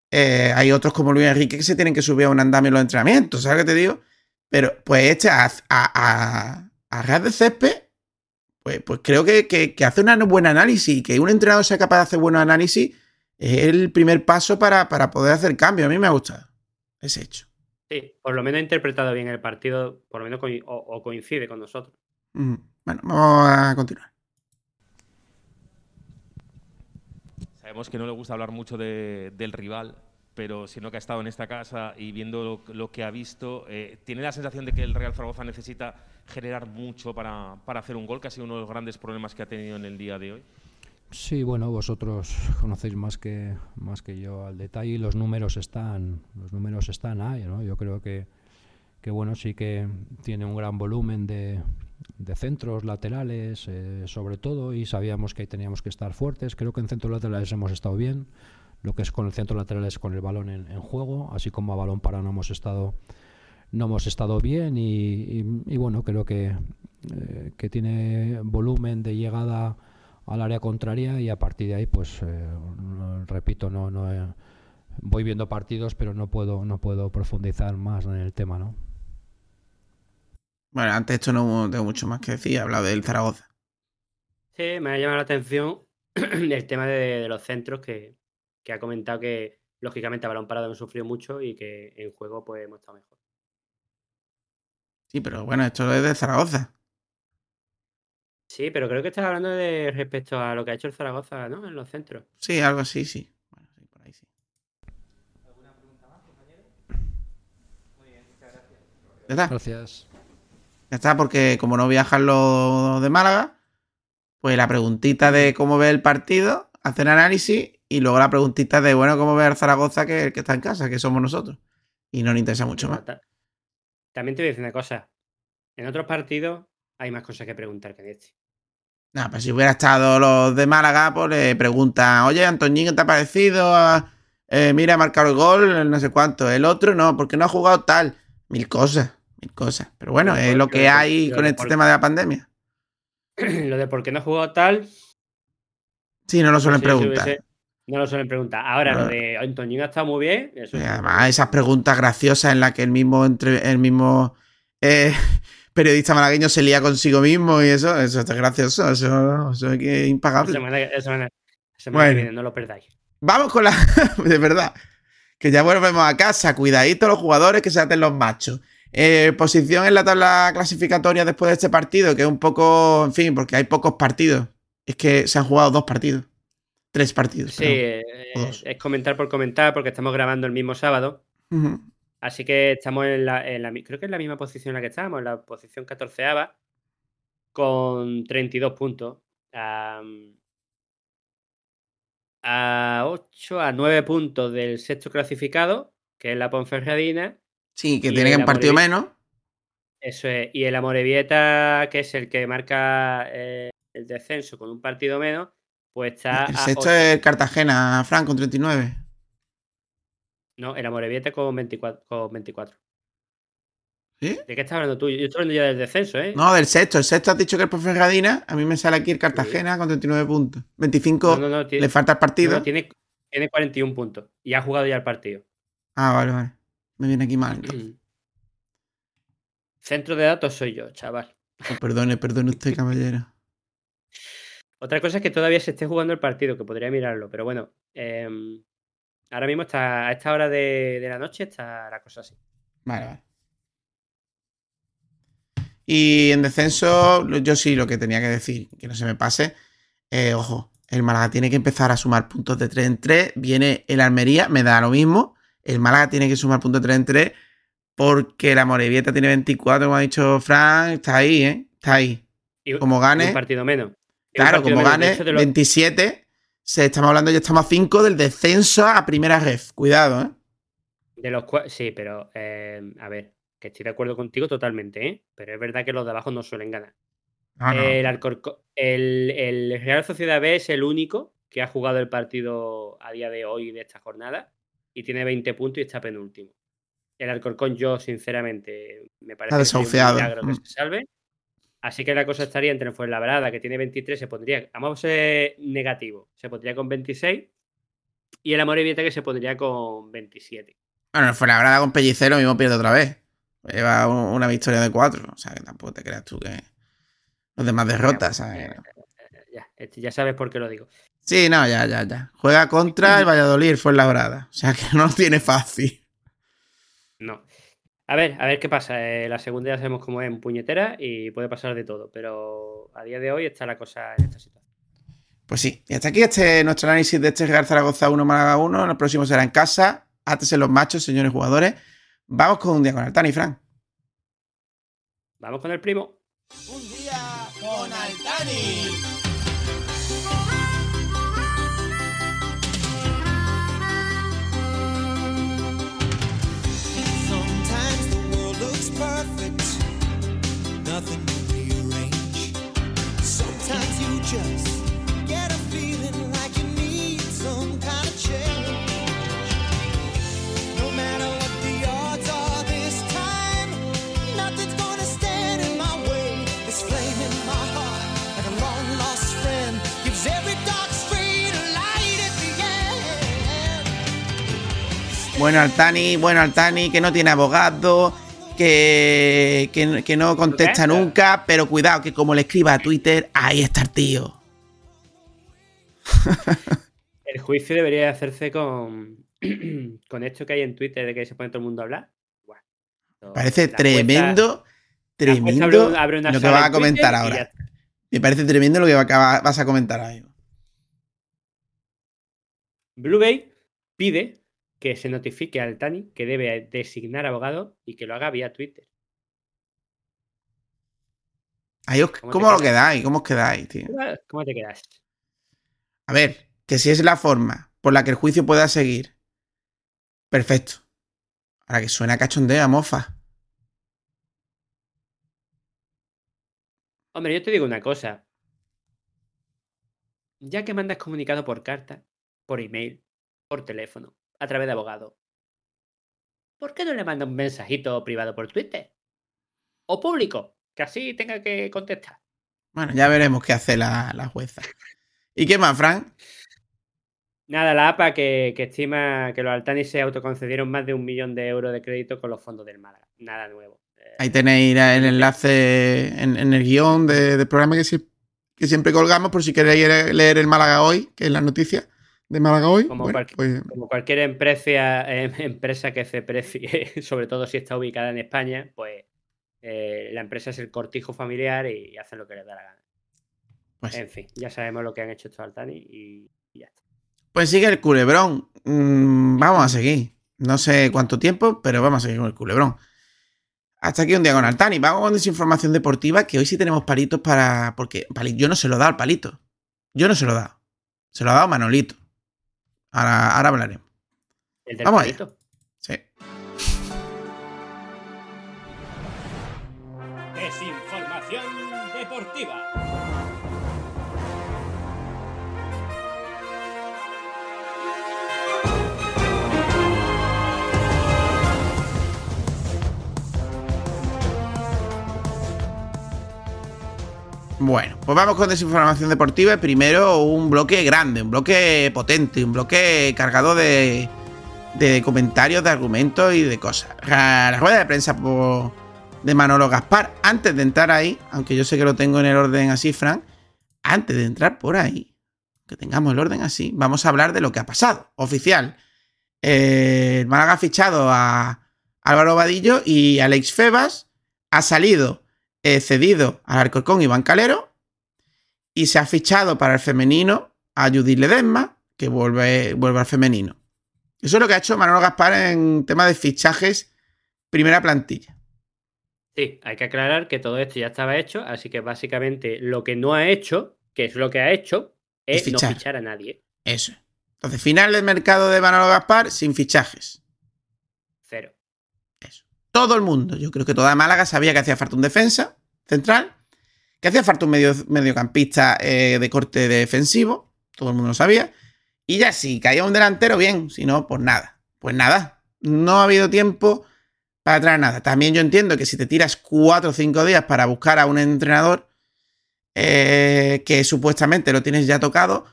Eh, hay otros como Luis Enrique que se tienen que subir a un andamio en los entrenamientos, ¿sabes qué te digo? Pero pues este a, a, a, de césped, pues, pues creo que, que, que, hace un buen análisis, que un entrenador sea capaz de hacer buenos análisis, es el primer paso para, poder hacer cambio. A mí me ha gustado ese hecho. Sí, por lo menos ha interpretado bien el partido, por lo menos o, coincide con nosotros. Bueno, vamos a continuar. Sabemos que no le gusta hablar mucho de- del rival, pero sino que ha estado en esta casa y viendo lo, lo que ha visto, eh, ¿tiene la sensación de que el Real Zaragoza necesita generar mucho para, para hacer un gol, que ha sido uno de los grandes problemas que ha tenido en el día de hoy? Sí, bueno, vosotros conocéis más que más que yo al detalle los números están los números están ahí, ¿no? Yo creo que que bueno sí que tiene un gran volumen de, de centros laterales, eh, sobre todo, y sabíamos que teníamos que estar fuertes. Creo que en centros laterales hemos estado bien. Lo que es con el centro lateral es con el balón en, juego, así como a balón parado no hemos estado no hemos estado bien y, y- y bueno creo que eh, que tiene volumen de llegada al área contraria y a partir de ahí pues eh, no- repito no no eh, voy viendo partidos pero no puedo no puedo profundizar más en el tema no Bueno, antes esto no tengo mucho más que decir. He hablado del Zaragoza. Sí, me ha llamado la atención el tema de, de los centros que, que ha comentado que lógicamente a balón parado hemos sufrido mucho y que en juego pues hemos estado mejor. Sí, pero bueno, esto es de Zaragoza. Sí, pero creo que estás hablando de respecto a lo que ha hecho el Zaragoza, ¿no? En los centros. Sí, algo así, sí. Bueno, sí, por ahí sí. ¿Ya está? gracias Ya está, porque como no viajan los de Málaga, pues la preguntita de cómo ve el partido, hacen análisis, y luego la preguntita de, bueno, cómo ve el Zaragoza, que el que está en casa, que somos nosotros. Y no nos interesa mucho más. Ta- También te voy a decir una cosa. En otros partidos hay más cosas que preguntar que en este. Nada, pues si hubiera estado los de Málaga, pues le preguntan, oye, Antoñín, ¿qué te ha parecido? Ah, eh, mira, ha marcado el gol, no sé cuánto. El otro no, porque no ha jugado tal. Mil cosas, mil cosas. Pero bueno, es lo que hay con este tema de la pandemia. lo de por qué no ha jugado tal, Sí, no lo suelen Sí, sí, preguntar. No lo suelen preguntar. Ahora, No. lo de Antoñín ha estado muy bien. Eso Y además, esas preguntas graciosas en las que el mismo, entre, el mismo eh, periodista malagueño se lía consigo mismo y eso, eso es gracioso, eso, eso es que es impagable. Semana, semana- semana Bueno. que viene, no lo perdáis. Vamos con la. de verdad. Que ya volvemos a casa. Cuidadito los jugadores que se aten los machos. Eh, posición en la tabla clasificatoria después de este partido, que es un poco. En fin, porque hay pocos partidos. Es que se han jugado dos partidos. Tres partidos. Sí, perdón. eh, es comentar por comentar porque estamos grabando el mismo sábado. Ujú. Así que estamos en la, en la mi- creo que es la misma posición en la que estábamos, en la posición 14 con 32 puntos. Am, a 8, a 9 puntos del sexto clasificado, que es la Ponferradina. Sí, que el un partido menos. Eso es. Y el Amorebieta, que es el que marca eh, el descenso con un partido menos, pues está El a sexto es el Cartagena, Frank, con 39. No, el Amorebieta con 24. Con 24. ¿Sí? ¿De qué estás hablando tú? Yo estoy hablando ya del descenso, ¿eh? No, del sexto. El sexto has dicho que es Ponferradina. A mí me sale aquí el Cartagena con 39 puntos. 25 No, no, no, tiene, le falta el partido. tiene, tiene 41 puntos. Y ha jugado ya el partido. Ah, vale, vale. Me viene aquí mal. entonces. Centro de datos soy yo, chaval. Oh, perdone, perdone usted, caballero. Otra cosa es que todavía se esté jugando el partido, que podría mirarlo, pero bueno. em, ahora mismo está a esta hora de, de la noche está la cosa así. Vale, vale. Y en descenso, yo sí lo que tenía que decir, que no se me pase. eh, ojo, el Málaga tiene que empezar a sumar puntos de 3 en 3. Viene el Almería, me da lo mismo. El Málaga tiene que sumar puntos de 3 en 3 porque la Morevieta tiene 24, como ha dicho Frank. Está ahí, ¿eh? Está ahí. Como y gane, un partido menos. Claro, partido como menos. Gane hecho, de lo- 27, se estamos hablando, ya estamos a 5 del descenso a primera ref. Cuidado, ¿eh? De los sí, pero eh, a ver, que estoy de acuerdo contigo totalmente, ¿eh? Pero es verdad que los de abajo no suelen ganar. No. El, Alcorco- el, el Real Sociedad B es el único que ha jugado el partido a día de hoy de esta jornada y tiene 20 puntos y está penúltimo. El Alcorcón, yo sinceramente, me parece que sería un milagro que Mm. se salve. Así que la cosa estaría entre el Fuenlabrada, que tiene 23, se pondría, vamos a ser negativo, se pondría con 26 y el Amorebieta que se pondría con 27. Bueno, fue la verdad con Pellicero mismo pierde otra vez. Lleva un- una victoria de cuatro. O sea, que tampoco te creas tú que los demás derrotas, ¿sabes? Eh, ya, ya sabes por qué lo digo. Sí, no, ya, ya, ya. Juega contra el Valladolid, fue la brada. O sea, que no lo tiene fácil. No. A ver, a ver qué pasa. Eh, la segunda ya sabemos cómo es en puñetera y puede pasar de todo, pero a día de hoy está la cosa en esta situación. Pues sí, y hasta aquí este, nuestro análisis de este Real Zaragoza 1 Málaga 1. El próximo será en casa. Átense los machos, señores jugadores. Vamos con un día con Altani, Fran. Vamos con el primo. Un día con Altani. Bueno, Altani, bueno, Altani, que no tiene abogado, que, que, que no contesta nunca, pero cuidado, que como le escriba a Twitter, ahí está el tío. El juicio debería hacerse con, con esto que hay en Twitter de que se pone todo el mundo a hablar. Parece la tremendo, tremendo abre un- abre una lo que vas a Twitter comentar ahora. Me parece tremendo lo que va- vas a comentar ahora. Blue Bay pide que se notifique al Tani que debe designar abogado y que lo haga vía Twitter. Ahí os- ¿Cómo te ¿Cómo lo quedáis? ¿Cómo os quedáis, tío? ¿Cómo te quedas? A ver, que si es la forma por la que el juicio pueda seguir, perfecto. Ahora que suena cachondeo, a mofa. Hombre, yo te digo una cosa. Ya que mandas comunicado por carta, por email, por teléfono, a través de abogado, ¿por qué no le mandas un mensajito privado por Twitter? O público, que así tenga que contestar. Bueno, ya veremos qué hace la, la jueza. ¿Y qué más, Frank? Nada, la APA que, que estima que los Altani se autoconcedieron más de un millón de euros de crédito con los fondos del Málaga. Nada nuevo. Ahí tenéis el enlace en, en el guion de- del programa que, sie- que siempre colgamos por si queréis leer el Málaga hoy, que es la noticia de Málaga hoy. Como Bueno, cualquier- pues, Como cualquier empresa, eh, empresa que se precie, sobre todo si está ubicada en España, pues eh, la empresa es el cortijo familiar y hacen lo que les da la gana. pues, En fin, ya sabemos lo que han hecho estos Altani y, y ya está. pues sigue el culebrón. Mm, vamos a seguir. No sé cuánto tiempo, pero vamos a seguir con el culebrón. Hasta aquí un día con Altani. Vamos con desinformación deportiva, que hoy sí tenemos palitos para. Porque yo no se lo he dado al palito. Yo no se lo he dado. Se lo ha dado Manolito. Ahora, ahora hablaremos. El del Vamos allá. Sí. Desinformación deportiva. Bueno, pues vamos con desinformación deportiva. Primero un bloque grande, un bloque potente, un bloque cargado de, comentarios, de argumentos y de cosas. La, rueda de prensa de Manolo Gaspar, antes de entrar ahí, aunque yo sé que lo tengo en el orden así, Fran, antes de entrar por ahí, que tengamos el orden así, vamos a hablar de lo que ha pasado. Oficial. Eh, el Málaga ha fichado a Álvaro Vadillo y Alex Febas. Ha salido eh, cedido al Alcorcón Iván Calero y se ha fichado para el femenino a Judith Ledesma, que vuelve, vuelve al femenino. Eso es lo que ha hecho Manolo Gaspar en tema de fichajes primera plantilla. Sí, hay que aclarar que todo esto ya estaba hecho, así que básicamente lo que no ha hecho, que es lo que ha hecho, Es es, no fichar. fichar a nadie. Eso. Entonces, final del mercado de Manolo Gaspar sin fichajes. Todo el mundo, yo creo que toda Málaga sabía que hacía falta un defensa central, que hacía falta un medio, mediocampista eh, de corte defensivo, todo el mundo lo sabía. Y ya si caía un delantero, bien, si no, pues nada. Pues nada, no ha habido tiempo para traer nada. También yo entiendo que si te tiras cuatro o cinco días para buscar a un entrenador eh, que supuestamente lo tienes ya tocado,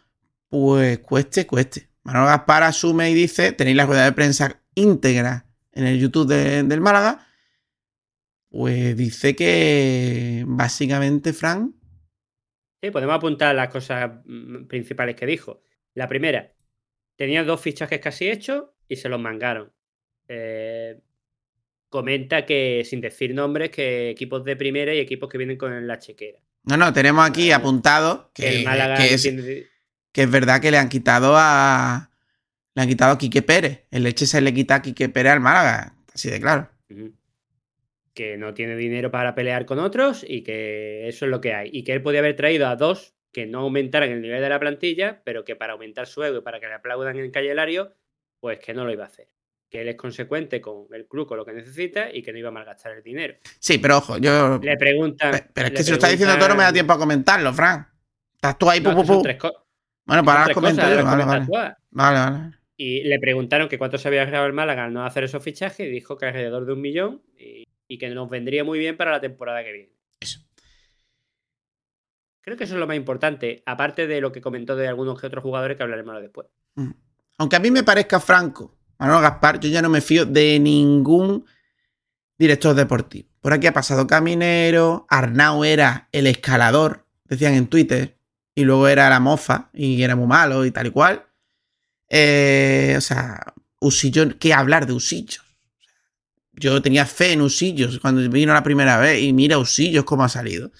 pues cueste, cueste. Manolo Gaspar asume y dice, tenéis la rueda de prensa íntegra en el YouTube de- del Málaga, pues dice que básicamente, Fran, Sí, podemos apuntar las cosas mm, principales que dijo. La primera, tenía dos fichajes casi hechos y se los mangaron. Eh, comenta que, sin decir nombres, que equipos de primera y equipos que vienen con la chequera. no, no, tenemos aquí apuntado que, el Málaga que es, entiende- que es verdad que le han quitado a. Le han quitado a Quique Pérez. El leche se le quita a Quique Pérez al Málaga. Así de claro. Que no tiene dinero para pelear con otros y que eso es lo que hay. Y que él podía haber traído a dos que no aumentaran el nivel de la plantilla, pero que para aumentar su ego y para que le aplaudan en Calle Lario, pues que no lo iba a hacer. Que él es consecuente con el club, con lo que necesita y que no iba a malgastar el dinero. Sí, pero ojo, yo. Le preguntan. Pe- Pero es que si lo está diciendo todo no me da tiempo a comentarlo, Fran. Estás tú ahí, No, pu, tres Bueno, para yo. las Vale. Vale, vale. Y le preguntaron que cuánto se había ganado el Málaga al no hacer esos fichajes y dijo que alrededor de un millón y, y que nos vendría muy bien para la temporada que viene. Eso. Creo que eso es lo más importante, aparte de lo que comentó de algunos que otros jugadores que hablaremos después. Aunque a mí me parezca franco, Manuel Gaspar, yo ya no me fío de ningún director deportivo. Por aquí ha pasado Caminero, Arnau era el escalador, decían en Twitter, y luego era la mofa, y era muy malo y tal y cual. Eh, o sea, Usillo, ¿qué hablar de Usillos? Yo tenía fe en Usillos cuando vino la primera vez, y mira Usillos cómo ha salido.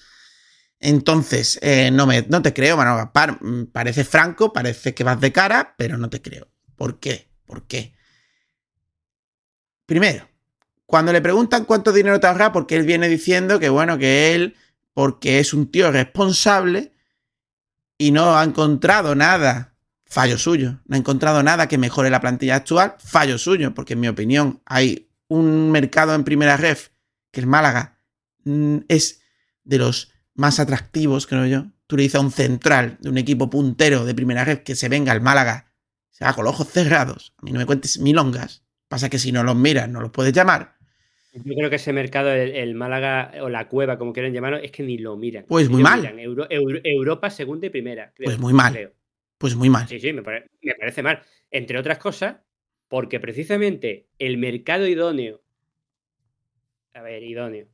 Entonces, eh, no, me, no te creo, Manuel Gaspar. Mm, Parece franco, parece que vas de cara, pero no te creo. ¿Por qué? ¿Por qué? Primero, cuando le preguntan cuánto dinero te ahorra, porque él viene diciendo que, bueno, que él, porque es un tío responsable y no ha encontrado nada, fallo suyo, no ha encontrado nada que mejore la plantilla actual, fallo suyo, porque en mi opinión hay un mercado en primera ref que el Málaga mm, es de los más atractivos, creo yo. Tú le dices a un central de un equipo puntero de primera ref que se venga al Málaga, se va con los ojos cerrados. A mí no me cuentes milongas. Pasa que si no los miras, no los puedes llamar. Yo creo que ese mercado, el, el Málaga o la cueva, como quieran llamarlo, es que ni lo miran. Pues muy mal. miran. Euro- Euro- Europa segunda y primera. creo, Pues muy mal. creo. Pues muy mal. Sí, sí, me, pare- me parece mal. Entre otras cosas, porque precisamente el mercado idóneo. A ver, idóneo.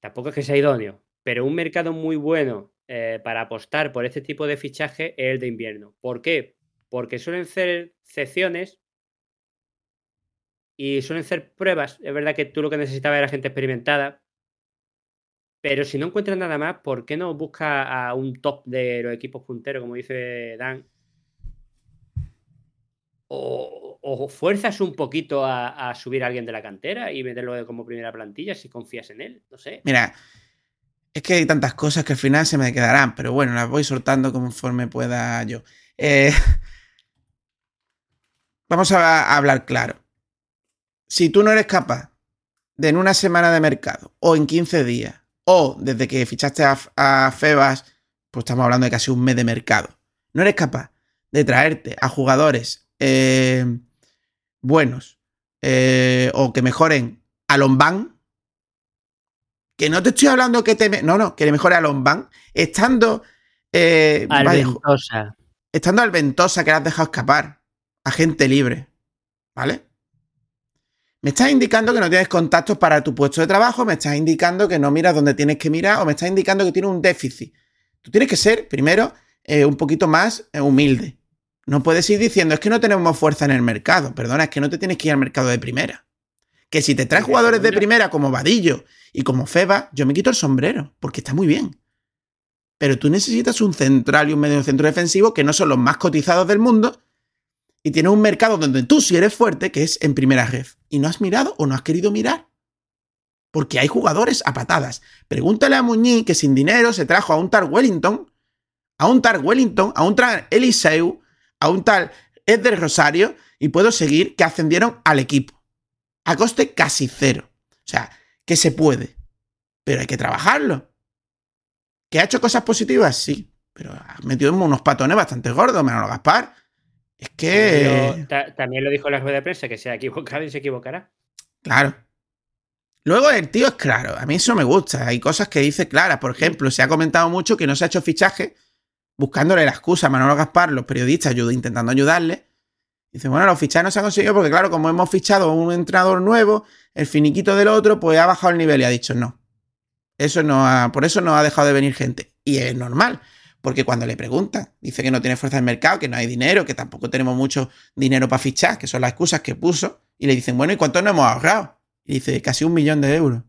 Tampoco es que sea idóneo, pero un mercado muy bueno eh, para apostar por este tipo de fichaje es el de invierno. ¿Por qué? Porque suelen ser secciones y suelen ser pruebas. Es verdad que tú lo que necesitabas era gente experimentada, pero si no encuentras nada más, ¿por qué no buscas a un top de los equipos punteros, como dice Dan? O, fuerzas un poquito a, subir a alguien de la cantera y meterlo como primera plantilla si confías en él. No sé. Mira, es que hay tantas cosas que al final se me quedarán, pero bueno, las voy soltando conforme pueda yo. Eh, vamos a, a hablar claro. Si tú no eres capaz de en una semana de mercado, o en 15 días, o desde que fichaste a, a Febas, pues estamos hablando de casi un mes de mercado, no eres capaz de traerte a jugadores eh, buenos eh, o que mejoren a Lombán, que no te estoy hablando que te... no, no, que le mejore a Lombán, estando... eh, vaya, Alventosa. estando al Ventosa que le has dejado escapar, a gente libre, ¿vale? Me estás indicando que no tienes contactos para tu puesto de trabajo, me estás indicando que no miras donde tienes que mirar o me estás indicando que tienes un déficit. Tú tienes que ser, primero, eh, un poquito más eh, humilde. No puedes ir diciendo, es que no tenemos fuerza en el mercado. Perdona, es que no te tienes que ir al mercado de primera. Que si te traes jugadores de primera como Vadillo y como Feba, yo me quito el sombrero, porque está muy bien. Pero tú necesitas un central y un medio centro defensivo que no son los más cotizados del mundo y tienes un mercado donde tú sí eres fuerte, que es en primera ref. Y no has mirado o no has querido mirar. Porque hay jugadores a patadas. Pregúntale a Muñiz que sin dinero se trajo a un tal Wellington, a un tal Wellington, a un tal Eliseu, a un tal Edder Rosario, y puedo seguir que ascendieron al equipo. A coste casi cero. O sea, que se puede. Pero hay que trabajarlo. ¿Que ha hecho cosas positivas? Sí. Pero ha metido unos patones bastante gordos, Manolo Gaspar. Es que. Ta- también lo dijo en la rueda de prensa, que se ha equivocado y se equivocará. Claro. Luego el tío es claro. A mí eso me gusta. Hay cosas que dice claras. Por ejemplo, se ha comentado mucho que no se ha hecho fichaje buscándole la excusa a Manolo Gaspar, los periodistas ayud- intentando ayudarle. Dice, bueno, los fichajes no se han conseguido porque, claro, como hemos fichado un entrenador nuevo, el finiquito del otro, pues ha bajado el nivel y ha dicho no. Eso no ha, por eso no ha dejado de venir gente. Y es normal, porque cuando le preguntan, dice que no tiene fuerza en mercado, que no hay dinero, que tampoco tenemos mucho dinero para fichar, que son las excusas que puso, y le dicen, bueno, ¿y cuánto nos hemos ahorrado? Y dice, casi un millón de euros.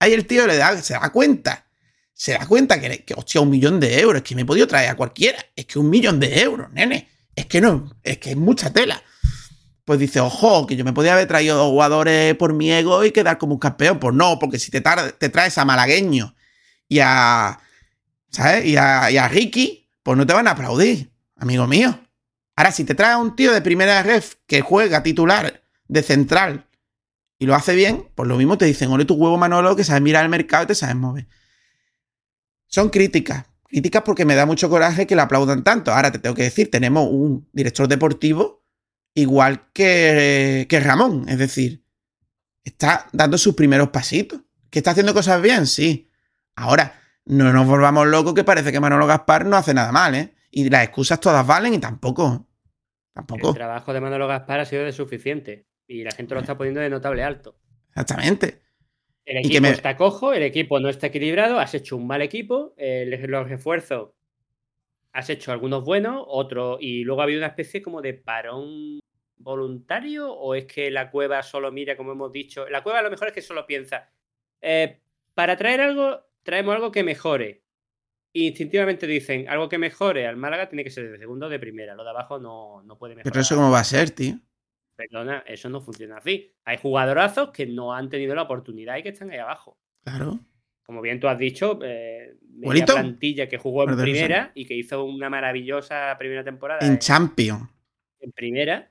Ahí el tío le da, se da cuenta. se da cuenta que, que, hostia, un millón de euros, es que me he podido traer a cualquiera, es que un millón de euros, nene, es que no, es que es mucha tela. Pues dice, ojo, que yo me podía haber traído dos jugadores por mi ego y quedar como un campeón. Pues no, porque si te, te traes a Malagueño y a, ¿sabes? Y a, Ricky, pues no te van a aplaudir, amigo mío. Ahora, si te traes a un tío de primera ref que juega titular de central y lo hace bien, pues lo mismo te dicen, ole tu huevo Manolo, que sabes mirar el mercado y te sabes mover. Son críticas. Críticas porque me da mucho coraje que le aplaudan tanto. Ahora te tengo que decir, tenemos un director deportivo igual que, que Ramón. Es decir, está dando sus primeros pasitos. ¿Que está haciendo cosas bien? Sí. Ahora, no nos volvamos locos que parece que Manolo Gaspar no hace nada mal, ¿eh? Y las excusas todas valen y tampoco. Tampoco. El trabajo de Manolo Gaspar ha sido de suficiente y la gente lo está poniendo de notable alto. Exactamente. El equipo me- está cojo, el equipo no está equilibrado, has hecho un mal equipo, eh, los refuerzos has hecho algunos buenos, otros, y luego ha habido una especie como de parón voluntario, o es que la cueva solo mira, como hemos dicho, la cueva a lo mejor es que solo piensa, eh, para traer algo, traemos algo que mejore. Y instintivamente dicen, algo que mejore al Málaga tiene que ser de segundo o de primera, lo de abajo no, no puede mejorar. Pero eso cómo va a ser, tío. Perdona, eso no funciona así. Hay jugadorazos que no han tenido la oportunidad y que están ahí abajo. Claro. Como bien tú has dicho, eh, media plantilla que jugó en Perdón, primera y que hizo una maravillosa primera temporada En en, Champions. en primera.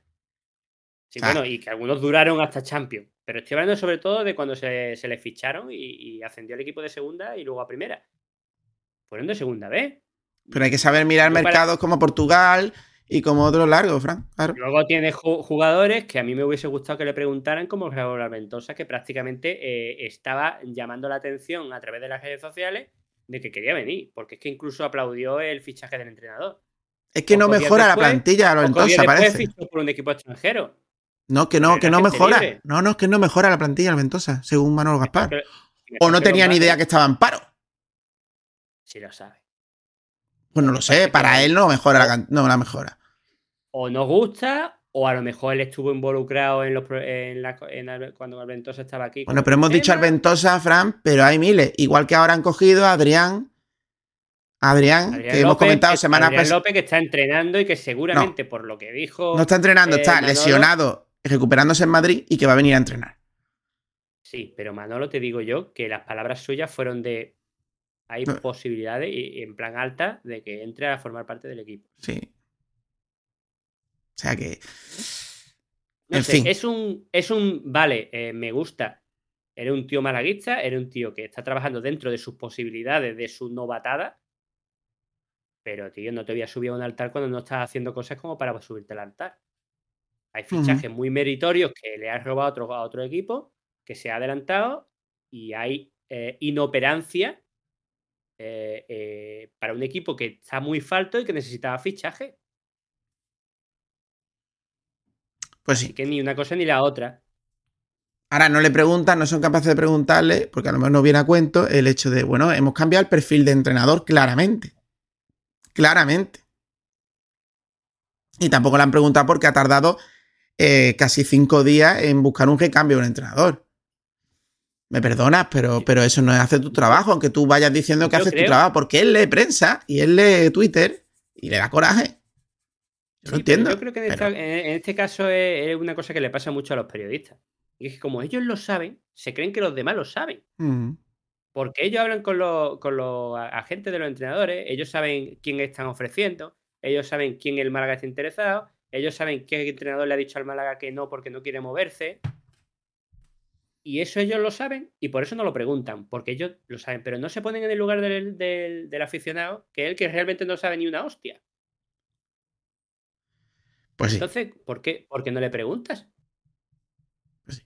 Sí, Ah. bueno, y que algunos duraron hasta Champions. Pero estoy hablando sobre todo de cuando se, se les ficharon y, y ascendió el equipo de segunda y luego a primera. Fueron de segunda vez. Pero hay que saber mirar Yo para- mercados como Portugal y como otros largos, Fran. Claro. Luego tienes ju- jugadores que a mí me hubiese gustado que le preguntaran, como Raúl Alventosa, que prácticamente eh, estaba llamando la atención a través de las redes sociales de que quería venir, porque es que incluso aplaudió el fichaje del entrenador. Es que no mejora la plantilla, Ventosa, parece. fichó por un equipo extranjero. No, que no, que no mejora. libre. No, no, es que no mejora la plantilla, Ventosa, según Manuel Gaspar. O no tenía ni idea que estaba en paro. Sí lo sabe. Pues no lo sé, para él no mejora la, no la mejora. O no gusta, o a lo mejor él estuvo involucrado en los en la, en cuando Alventosa estaba aquí. Bueno, pero hemos dicho tema. Alventosa, Fran, pero hay miles. Igual que ahora han cogido a Adrián. Adrián, Adrián que hemos comentado que- Adrián pasadas. López que está entrenando y que seguramente, por lo que dijo. No está entrenando, eh, está Manolo- lesionado, recuperándose en Madrid y que va a venir a entrenar. Sí, pero Manolo te digo yo que las palabras suyas fueron de. Hay No. posibilidades, y, y en plan alta, de que entre a formar parte del equipo. Sí. O sea que. No En sé, fin. es un. Es un. Vale, eh, me gusta. Eres un tío malaguista, eres un tío que está trabajando dentro de sus posibilidades, de su novatada. Pero, tío, no te voy a subir a un altar cuando no estás haciendo cosas como para subirte al altar. Hay fichajes muy meritorios que le has robado a otro, a otro equipo, que se ha adelantado, y hay eh, inoperancia eh, eh, para un equipo que está muy falto y que necesitaba fichaje. Pues Así sí. que ni una cosa ni la otra. Ahora no le preguntan, no son capaces de preguntarle, porque a lo mejor no viene a cuento, el hecho de, bueno, hemos cambiado el perfil de entrenador claramente. Claramente. Y tampoco le han preguntado porque ha tardado eh, casi cinco días en buscar un recambio de un entrenador. Me perdonas, pero, pero eso no es hacer tu trabajo, aunque tú vayas diciendo que Yo haces tu creo- trabajo, porque él lee prensa y él lee Twitter y le da coraje. Yo Sí, pero entiendo. Yo creo que en, pero- esta- en- en este caso es, es una cosa que le pasa mucho a los periodistas. Y es que como ellos lo saben, se creen que los demás lo saben. Porque ellos hablan con los, con los agentes de los entrenadores, ellos saben quién están ofreciendo, ellos saben quién el Málaga está interesado, ellos saben qué entrenador le ha dicho al Málaga que no porque no quiere moverse. Y eso ellos lo saben y por eso no lo preguntan, porque ellos lo saben, pero no se ponen en el lugar del, del- del aficionado, que es el que realmente no sabe ni una hostia. Pues sí. Entonces, ¿por qué, ¿por qué no le preguntas? Pues sí.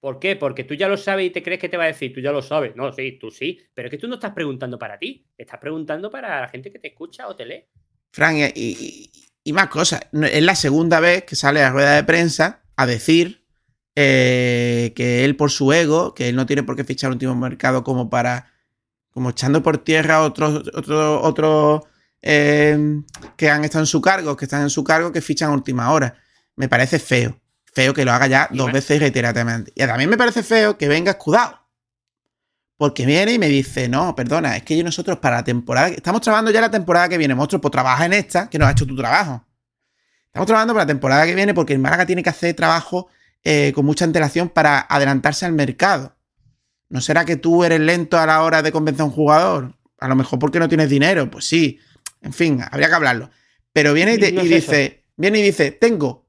¿Por qué? Porque tú ya lo sabes y te crees que te va a decir, tú ya lo sabes. No, sí, tú sí. Pero es que tú no estás preguntando para ti, estás preguntando para la gente que te escucha o te lee. Fran, y, y- y más cosas. Es la segunda vez que sale a la rueda de prensa a decir eh, que él por su ego, que él no tiene por qué fichar un último mercado como para, como echando por tierra otros, otros, otros eh, que han estado en su cargo, que están en su cargo, que fichan a última hora. Me parece feo. Feo que lo haga ya dos veces reiteradamente. Y también me parece feo que venga escudado. Porque viene y me dice, no, perdona, es que yo nosotros para la temporada... Estamos trabajando ya la temporada que viene, monstruo, pues trabaja en esta, que no has hecho tu trabajo. Estamos trabajando para la temporada que viene porque el Málaga tiene que hacer trabajo eh, con mucha antelación para adelantarse al mercado. ¿No será que tú eres lento a la hora de convencer a un jugador? A lo mejor porque no tienes dinero, pues sí. En fin, habría que hablarlo. Pero viene y, te- y dice, viene y dice, tengo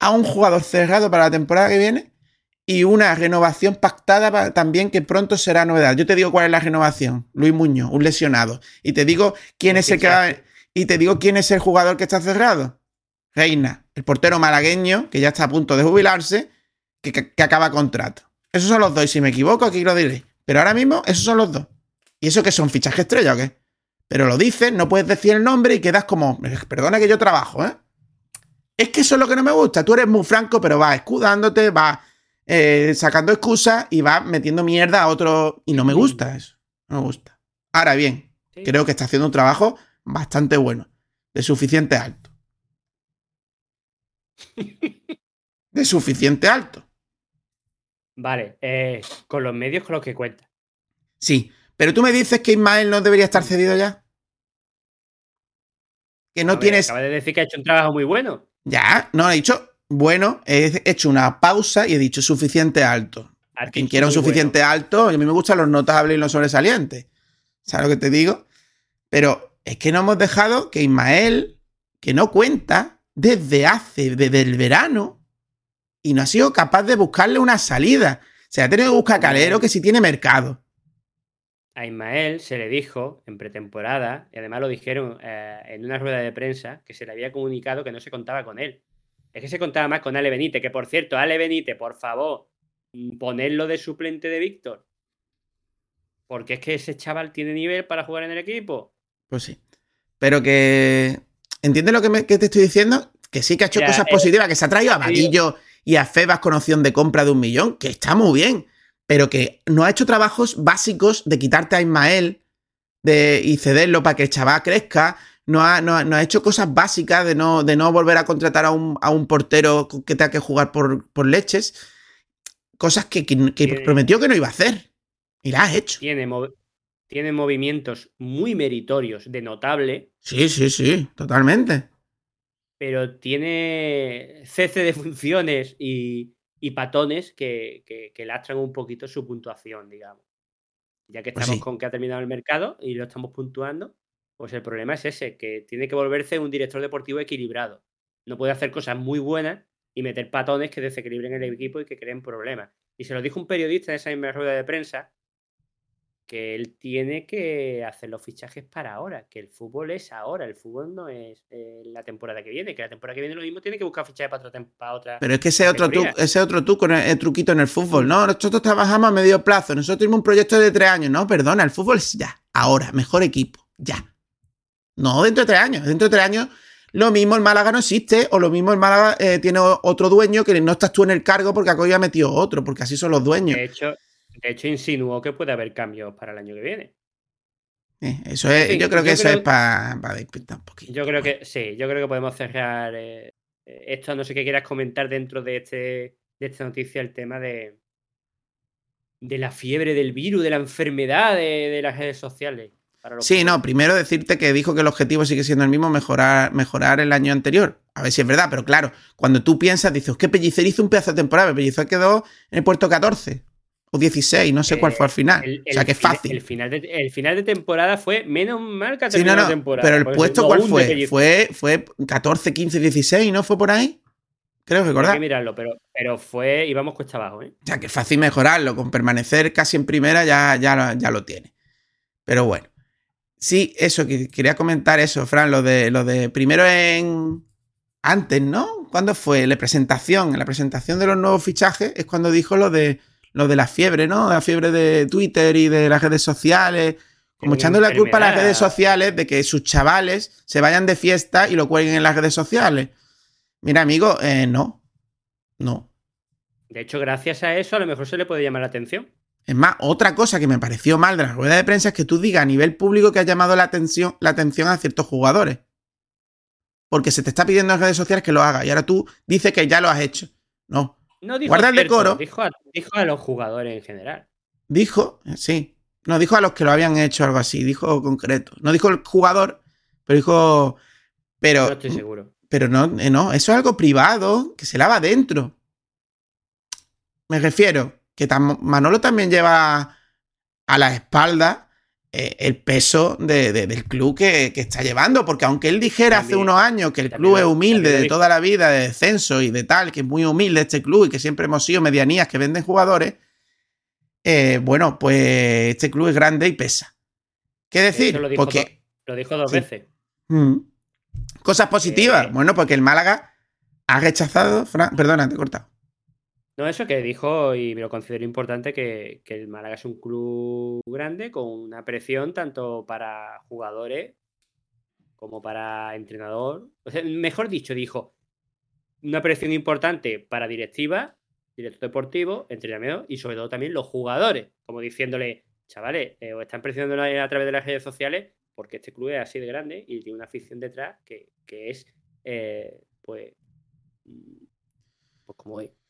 a un jugador cerrado para la temporada que viene y una renovación pactada pa- también que pronto será novedad. Yo te digo cuál es la renovación. Luis Muñoz, un lesionado. Y te digo quién es el que y te digo quién es el jugador que está cerrado. Reina, el portero malagueño que ya está a punto de jubilarse, que, que- que acaba contrato. Esos son los dos. Y si me equivoco, aquí lo diré. Pero ahora mismo, esos son los dos. ¿Y eso que son fichajes estrella o qué? Pero lo dices, no puedes decir el nombre y quedas como, perdona que yo trabajo, ¿eh? Es que eso es lo que no me gusta. Tú eres muy franco, pero vas escudándote, vas eh, sacando excusas y vas metiendo mierda a otro. Y no me gusta eso. No me gusta. Ahora bien, Sí. creo que está haciendo un trabajo bastante bueno. De suficiente alto. De suficiente alto. Vale, eh, con los medios con los que cuenta. Sí. Pero tú me dices que Ismael no debería estar cedido ya. Que no ver, tienes. Acaba de decir que ha hecho un trabajo muy bueno. Ya, no, he dicho, bueno, he hecho una pausa y he dicho suficiente alto. Ha Quien quiera un suficiente alto, a mí me gustan los notables y los sobresalientes. ¿Sabes lo que te digo? Pero es que no hemos dejado que Ismael, que no cuenta desde hace, desde el verano, y no ha sido capaz de buscarle una salida. Se ha tenido que buscar Calero que si tiene mercado. A Ismael se le dijo en pretemporada, y además lo dijeron eh, en una rueda de prensa, que se le había comunicado que no se contaba con él. Es que se contaba más con Ale Benítez, que por cierto, Ale Benítez, por favor, ponerlo de suplente de Víctor. Porque es que ese chaval tiene nivel para jugar en el equipo. Pues sí. Pero que. ¿Entiendes lo que, me- que te estoy diciendo? Que sí que ha hecho cosas eh, positivas, que se ha traído a Vadillo y a Febas con opción de compra de un millón, que está muy bien. Pero que no ha hecho trabajos básicos de quitarte a Ismael de, y cederlo para que el chaval crezca. No ha, no, ha- no ha hecho cosas básicas de no, de no volver a contratar a un, a un portero que tenga que jugar por, por leches. Cosas que, que- que Tiene- prometió que no iba a hacer. Y las ha hecho. Tiene, mov- tiene movimientos muy meritorios, de notable, Sí, sí, sí, totalmente. pero tiene cese de funciones y, y patones que, que- lastran un poquito su puntuación, digamos. Ya que Pues estamos sí. con que ha terminado el mercado y lo estamos puntuando, pues el problema es ese, que tiene que volverse un director deportivo equilibrado. No puede hacer cosas muy buenas y meter patones que desequilibren el equipo y que creen problemas. Y se lo dijo un periodista en esa misma rueda de prensa, que él tiene que hacer los fichajes para ahora, que el fútbol es ahora, el fútbol no es eh, la temporada que viene, que la temporada que viene lo mismo tiene que buscar fichajes para otra, para otra Pero es que ese otro, categoría. truco, ese otro truco, el, el truquito en el fútbol, ¿no? Nosotros trabajamos a medio plazo, nosotros tenemos un proyecto de tres años, no, perdona, el fútbol es ya, ahora, mejor equipo, ya. No dentro de tres años, dentro de tres años lo mismo el Málaga no existe, o lo mismo el Málaga eh, tiene otro dueño que no estás tú en el cargo porque ha metido otro, porque así son los dueños. De hecho, de hecho, insinuó que puede haber cambios para el año que viene. Eh, eso es, yo creo que yo eso creo- es para despistar un poquito. Yo creo que sí, yo creo que podemos cerrar eh, esto. No sé qué quieras comentar dentro de este de esta noticia, el tema de de la fiebre del virus, de la enfermedad de, de las redes sociales. Para los Sí, no, primero decirte que dijo que el objetivo sigue siendo el mismo, mejorar, mejorar el año anterior. A ver si es verdad, pero claro, cuando tú piensas, dices, es que Pellicer hizo un pedazo de temporada, Pellicer quedó en el puesto 14 o 16, no sé cuál Eh, fue al final. El- o sea que es fácil. El final, de, el final de temporada fue menos mal que sí, no, no, la temporada. pero el puesto cuál fue? Fue, fue 14, 15, 16, ¿no? ¿Fue por ahí? Creo Hay recordar. que mirarlo, pero, pero fue, íbamos cuesta abajo, ¿eh? O sea, que es fácil mejorarlo. Con permanecer casi en primera ya, ya, ya lo tiene. Pero bueno. Sí, eso, que quería comentar eso, Fran, lo de, lo de primero en... Antes, ¿no? ¿Cuándo fue? La presentación. En la presentación de los nuevos fichajes es cuando dijo lo de, lo de la fiebre, ¿no? La fiebre de Twitter y de las redes sociales. Como Una echándole la culpa a las redes sociales de que sus chavales se vayan de fiesta y lo cuelguen en las redes sociales. Mira, amigo, eh, no. No. De hecho, gracias a eso, a lo mejor se le puede llamar la atención. Es más, otra cosa que me pareció mal de la rueda de prensa es que tú digas a nivel público que has llamado la atención, la atención a ciertos jugadores. Porque se te está pidiendo en redes sociales que lo hagas y ahora tú dices que ya lo has hecho. No. No dijo Guarda el cierto, decoro. Dijo a, dijo a los jugadores en general. Dijo, sí. No dijo a los que lo habían hecho algo así, dijo concreto. No dijo el jugador, pero dijo. Pero. No estoy seguro. Pero no, eh, no, eso es algo privado que se lava dentro. Me refiero que tam- Manolo también lleva a la espalda eh, el peso de- de- del club que, que está llevando, porque aunque él dijera hace unos años que el club es humilde de toda la vida, de descenso y de tal, que es muy humilde este club y que siempre hemos sido medianías que venden jugadores, eh, bueno, pues este club es grande y pesa. ¿Qué decir? Lo dijo, Porque do- lo dijo dos Sí. veces. Mm. Cosas positivas. Eh. Bueno, porque el Málaga ha rechazado. Fran- Perdona, te he cortado. No, eso que dijo y lo considero importante que, que el Málaga es un club grande con una presión tanto para jugadores como para entrenador. O sea, mejor dicho, dijo una presión importante para directiva, director deportivo, entrenamiento y sobre todo también los jugadores, como diciéndole, chavales, eh, os están presionando a través de las redes sociales porque este club es así de grande y tiene una afición detrás que, que es, eh, pues, mm, pues como es.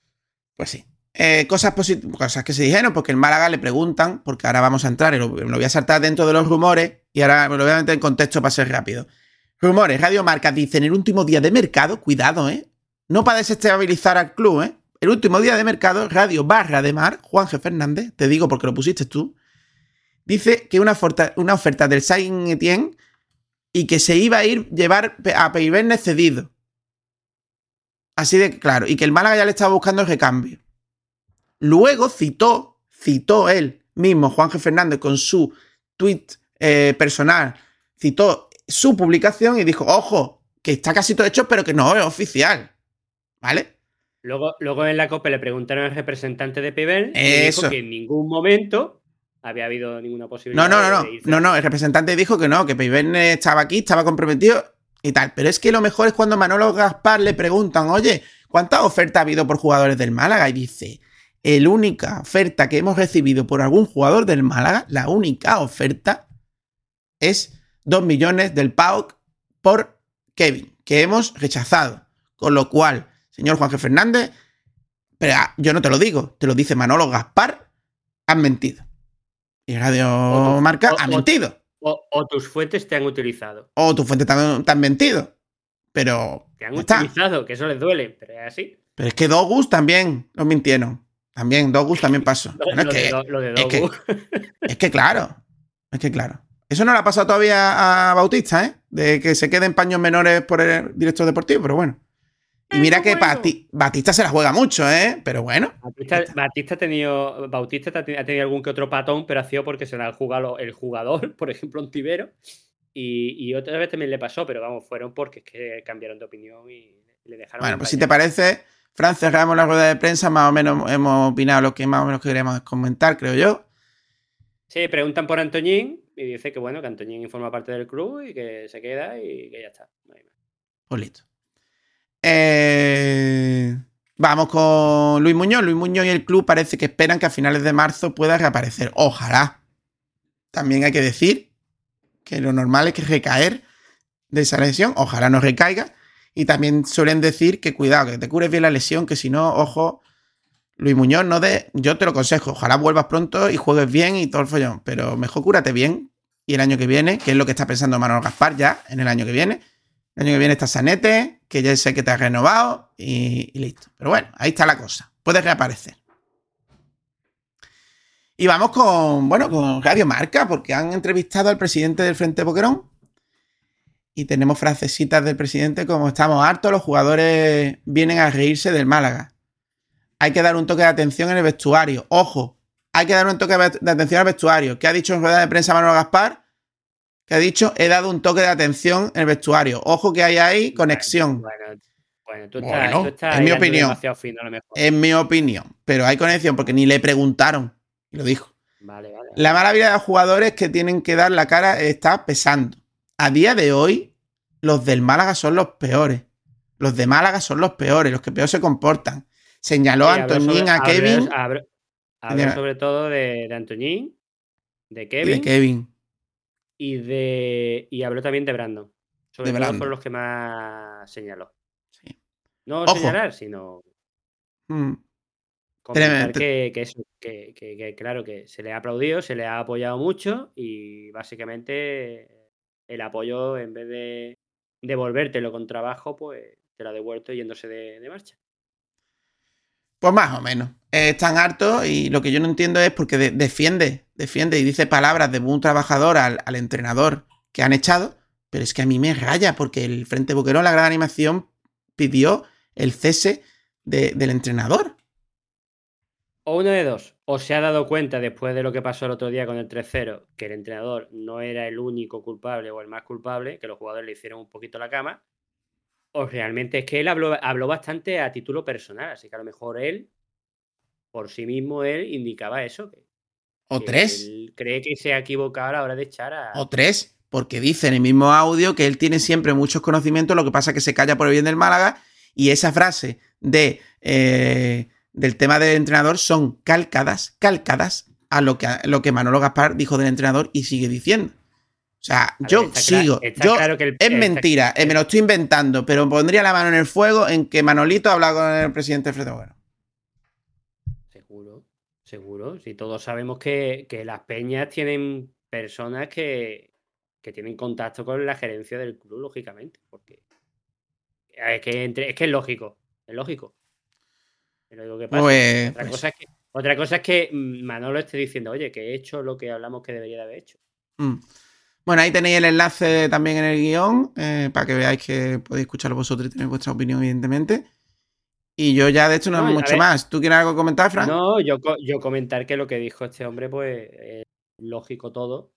Pues sí. Eh, cosas, cosas que se dijeron, porque el Málaga le preguntan, porque ahora vamos a entrar, y lo, voy a saltar dentro de los rumores, y ahora lo voy a meter en contexto para ser rápido. Rumores, Radio Marca dice en el último día de mercado, cuidado, ¿eh? No para desestabilizar al club, ¿eh? El último día de mercado, Radio Barra de Mar, Juan G. Fernández, te digo porque lo pusiste tú, dice que una oferta, una oferta del Saint Etienne y que se iba a ir llevar a Peiverne cedido. Así de claro. Y que el Málaga ya le estaba buscando el recambio. Luego citó, citó él mismo, Juan G. Fernández, con su tweet eh, personal, citó su publicación y dijo, ojo, que está casi todo hecho, pero que no es oficial. ¿Vale? Luego, luego en la COPE le preguntaron al representante de Pibel y dijo que en ningún momento había habido ninguna posibilidad No, no, no, no. No, no, el representante dijo que no, que Peiverne estaba aquí, estaba comprometido y tal. Pero es que lo mejor es cuando Manolo Gaspar le preguntan, oye, ¿cuántas ofertas ha habido por jugadores del Málaga? Y dice, la única oferta que hemos recibido por algún jugador del Málaga, la única oferta es 2 millones del PAOK por Kevin, que hemos rechazado. Con lo cual, señor Juan G. Fernández, pero ah, yo no te lo digo, te lo dice Manolo Gaspar, han mentido. Y Radio Marca ha mentido. O, o tus fuentes te han utilizado. O tu fuente también te han mentido. Pero. Te han está. utilizado, que eso les duele, pero es así. Pero es que Dogus también nos mintieron. También, Dogus también pasó. Lo, Bueno, es, lo de, que, Do- lo de es que- es que claro. Es que claro. Eso no le ha pasado todavía a Bautista, ¿eh? De que se queden paños menores por el director deportivo, pero bueno. Y mira que Bati- Batista se la juega mucho, ¿eh? Pero bueno. Batista, Batista ha tenido, Bautista ha tenido algún que otro patón, pero ha sido porque se le ha jugado el jugador, por ejemplo, un tibero. Y, y otra vez también le pasó, pero vamos, fueron porque es que cambiaron de opinión y le dejaron. Bueno, en pues si te parece, Fran, cerramos la rueda de prensa. Más o menos hemos opinado lo que más o menos queremos comentar, creo yo. Sí, preguntan por Antoñín y dice que bueno, que Antoñín forma parte del club y que se queda y que ya está. No hay más. Pues listo. Eh, vamos con Luis Muñoz. Luis Muñoz y el club parece que esperan que a finales de marzo pueda reaparecer. Ojalá. También hay que decir que lo normal es que recaer de esa lesión. Ojalá no recaiga. Y también suelen decir que cuidado, que te cures bien la lesión, que si no, ojo, Luis Muñoz, no de. Yo te lo aconsejo. Ojalá vuelvas pronto y juegues bien y todo el follón. Pero mejor cúrate bien. Y el año que viene, que es lo que está pensando Manuel Gaspar ya en el año que viene. El año que viene está Sanete, que ya sé que te has renovado y, listo. Pero bueno, ahí está la cosa. Puedes reaparecer. Y vamos con, bueno, con Radio Marca, porque han entrevistado al presidente del Frente Boquerón. Y tenemos frasecitas del presidente como estamos hartos, los jugadores vienen a reírse del Málaga. Hay que dar un toque de atención en el vestuario. Ojo, hay que dar un toque de atención al vestuario. ¿Qué ha dicho en rueda de prensa Manuel Gaspar? Que ha dicho, he dado un toque de atención en el vestuario. Ojo que hay ahí conexión. Bueno, bueno, tú Bueno, estás, tú estás es mi opinión. demasiado fino a lo mejor. En mi opinión. Pero hay conexión porque ni le preguntaron. Y lo dijo. Vale, vale. La mala vida de los jugadores que tienen que dar la cara está pesando. A día de hoy, los del Málaga son los peores. Los de Málaga son los peores, los que peor se comportan. Señaló a Sí, habló Antoñín sobre- a habló- Kevin habló- sobre todo de, de Antoñín, de Kevin de Kevin. Y de y habló también de Brandon. Sobre De todo Brandon. fueron los que más señaló. Sí. No Ojo. señalar, sino Mm. Comentar que, que eso, que, que- que, claro, que se le ha aplaudido, se le ha apoyado mucho y básicamente el apoyo, en vez de devolvértelo con trabajo, pues te lo ha devuelto yéndose de, de marcha. Pues más o menos. Eh, están hartos y lo que yo no entiendo es porque de- defiende, defiende y dice palabras de un trabajador al, entrenador que han echado, pero es que a mí me raya porque el Frente Boquerón, la gran animación, pidió el cese de- del entrenador. O una de dos, o se ha dado cuenta después de lo que pasó el otro día con el 3-0, que el entrenador no era el único culpable o el más culpable, que los jugadores le hicieron un poquito la cama, o realmente es que él habló, habló bastante a título personal, así que a lo mejor él, por sí mismo, él indicaba eso, que, O que tres. él cree que se ha equivocado a la hora de echar a... O tres. Porque dice en el mismo audio que él tiene siempre muchos conocimientos, lo que pasa es que se calla por el bien del Málaga. Y esa frase de, eh, del tema del entrenador son calcadas, calcadas a lo que, a lo que Manolo Gaspar dijo del entrenador y sigue diciendo. O sea, ver, yo sigo. está yo, claro que el- es mentira, me lo estoy inventando, pero pondría la mano en el fuego en que Manolito ha hablado con el presidente Alfredo Boquerón. Seguro, seguro. Si todos sabemos que, que las peñas tienen personas que, que tienen contacto con la gerencia del club, lógicamente. Porque es que, entre- es que es lógico, es lógico. Es lo único que pasa. Pues, otra, pues, cosa es que, otra cosa es que mm, Manolo esté diciendo, oye, que he hecho lo que hablamos que debería de haber hecho. Mm. Bueno, ahí tenéis el enlace también en el guion eh, para que veáis que podéis escucharlo vosotros y tener vuestra opinión, evidentemente. Y yo ya, de hecho, no, No, mucho ver. más. ¿Tú quieres algo comentar, Fran? No, yo, yo comentar que lo que dijo este hombre, pues es lógico todo.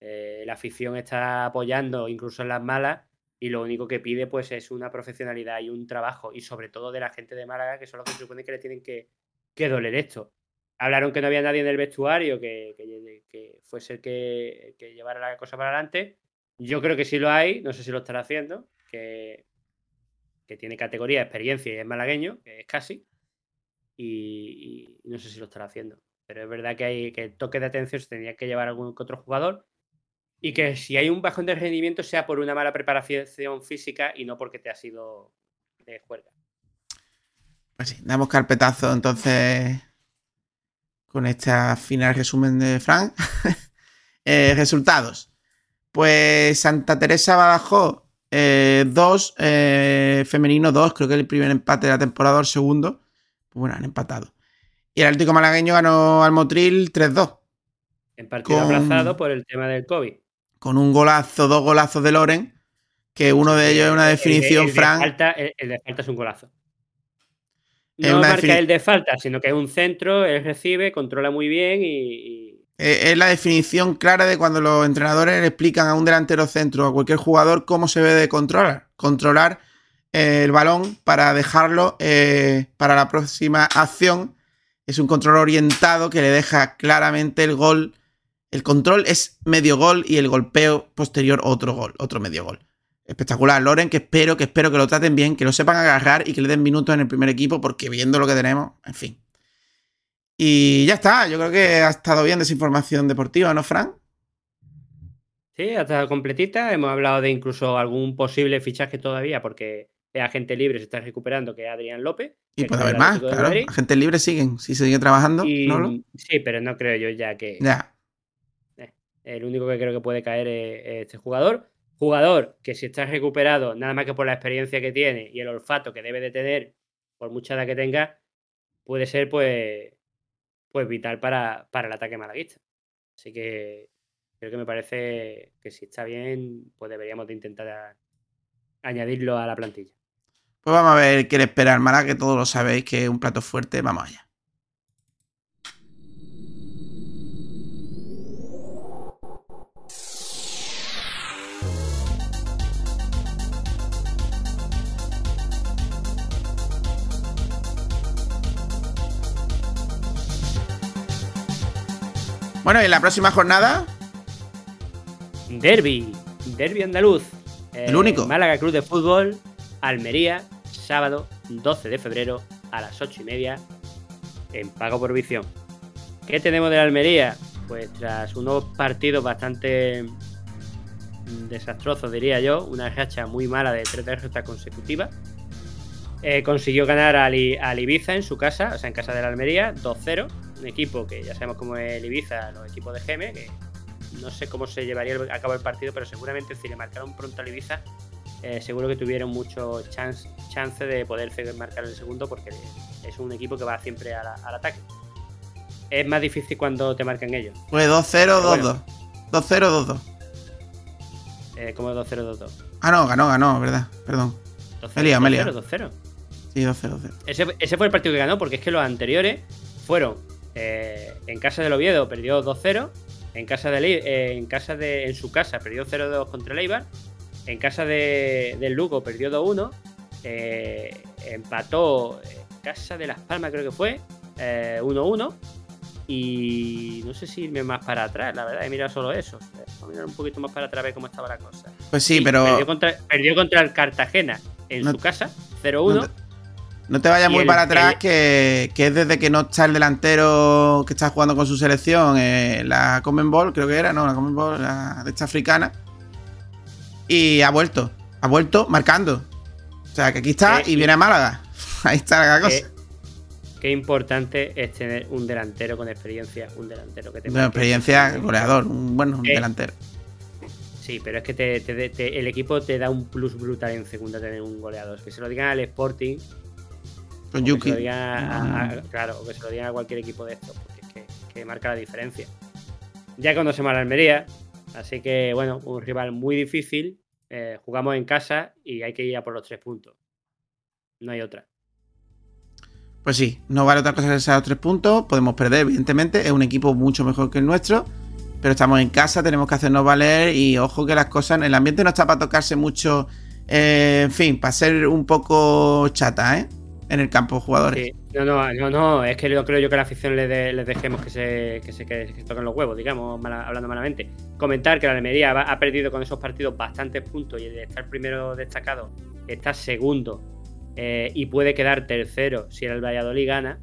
Eh, la afición está apoyando incluso en las malas y lo único que pide pues es una profesionalidad y un trabajo y sobre todo de la gente de Málaga que son los que se supone que le tienen que, que doler esto. Hablaron que no había nadie en el vestuario que, que, fuese el que, que llevara la cosa para adelante. Yo creo que sí lo hay, no sé si lo estará haciendo, que, tiene categoría, experiencia y es malagueño, que es casi y, no sé si lo estará haciendo. Pero es verdad que hay que el toque de atención se tenía que llevar algún otro jugador y que si hay un bajón de rendimiento sea por una mala preparación física y no porque te ha sido de juerga. Pues sí, damos carpetazo entonces con este final resumen de Fran. Eh, resultados. Pues Santa Teresa Badajoz 2, femenino 2, creo que el primer empate de la temporada, el segundo. Pues bueno, han empatado. Y el Atlético Malagueño ganó al Motril 3-2. En partido Con- aplazado por el tema del COVID. Con un golazo, dos golazos de Loren. Que uno de ellos es una El- el de- definición, el de Fran. falta- el, el de falta es un golazo. No marca defini- el de falta, sino que es un centro, él recibe, controla muy bien y, Eh, Es la definición clara de cuando los entrenadores le explican a un delantero centro o a cualquier jugador cómo se debe de controlar. Controlar eh, el balón para dejarlo eh, para la próxima acción. Es un control orientado que le deja claramente el gol. El control es medio gol y el golpeo posterior otro gol, otro medio gol. Espectacular, Loren, que espero, que espero que lo traten bien, que lo sepan agarrar y que le den minutos en el primer equipo, porque viendo lo que tenemos, en fin. Y ya está, yo creo que ha estado bien desinformación deportiva, ¿no, Fran? Sí, ha estado completita. Hemos hablado de incluso algún posible fichaje todavía, porque es agente libre, se está recuperando, que es Adrián López. Y puede haber más, de claro. Agentes libres siguen, si sigue trabajando. Y- ¿no? lo- Sí, pero no creo yo ya que Ya. el único que creo que puede caer es este jugador. Jugador que si está recuperado, nada más que por la experiencia que tiene y el olfato que debe de tener, por mucha edad que tenga, puede ser pues, pues vital para, para el ataque malaguista. Así que creo que me parece que si está bien, pues deberíamos de intentar añadirlo a la plantilla. Pues vamos a ver qué le espera al Málaga, que todos lo sabéis que es un plato fuerte. Vamos allá. Bueno, y en la próxima jornada, Derby, Derby andaluz. El Eh, único. Málaga Club de Fútbol, Almería, sábado 12 de febrero a las 8 y media en pago por visión. ¿Qué tenemos de Almería? Pues tras unos partidos bastante mm, desastrosos, diría yo, una racha muy mala de tres derrotas consecutivas, eh, consiguió ganar al Ibiza en su casa, o sea, en casa de la Almería, 2-0. Un equipo que ya sabemos cómo es el Ibiza, los equipos de Geme, que no sé cómo se llevaría a cabo el partido, pero seguramente si le marcaron pronto al Ibiza, eh, seguro que tuvieron mucho chance, chance de poder marcar el segundo, porque es un equipo que va siempre a la- al ataque. Es más difícil cuando te marcan ellos. Pues 2-0, Pero 2-2. 2-0, 2-2. Eh, como 2-0-2-2. Ah, no, ganó, ganó, ¿verdad? Perdón. 2-0, Me he liado, me he liado. 2-0. Sí, 2-0, 2-0. Ese, ese fue el partido que ganó, porque es que los anteriores fueron eh, en casa del Oviedo, perdió 2-0. En casa de, eh, en casa de en su casa perdió 0-2 contra el Eibar. En casa de, del Lugo perdió 2-1. eh, empató en casa de Las Palmas, creo que fue, eh, 1-1. Y no sé si irme más para atrás, la verdad, he mirado solo eso. Vamos a mirar un poquito más para atrás a ver cómo estaba la cosa. Pues sí, pero Perdió contra, perdió contra el Cartagena en No- su casa, 0-1. no te- no te vayas muy el- para atrás, el- que, que es desde que no está el delantero que está jugando con su selección, eh, la Common Ball, creo que era, no, la Common Ball, la de esta africana. Y ha vuelto, ha vuelto marcando. O sea, que aquí está Sí, y viene a Málaga. Ahí está la cosa. Qué, qué importante es tener un delantero con experiencia, un delantero que te marque. experiencia, goleador, un bueno un Eh, delantero. Sí, pero es que te- te- te- el equipo te da un plus brutal en segunda tener un goleador. Que se lo digan al Sporting, Con o que se Yuki. lo a, a- claro, o que se lo digan a cualquier equipo de estos, porque es que, que marca la diferencia. Ya conocemos a la Almería, así que bueno, un rival muy difícil. eh, jugamos en casa y hay que ir a por los tres puntos. No hay otra. Pues sí, no vale otra cosa que esos tres puntos. Podemos perder, evidentemente. Es un equipo mucho mejor que el nuestro. Pero estamos en casa, tenemos que hacernos valer. Y ojo que las cosas. El ambiente no está para tocarse mucho. eh, en fin, para ser un poco chata, ¿eh? En el campo, jugadores. No, no, no, no, es que yo creo yo que a la afición les, de- les dejemos que se, que se, que toquen los huevos, digamos, hablando malamente. Comentar que la Almería ha perdido con esos partidos bastantes puntos y el de estar primero destacado está segundo eh, y puede quedar tercero si el Valladolid gana.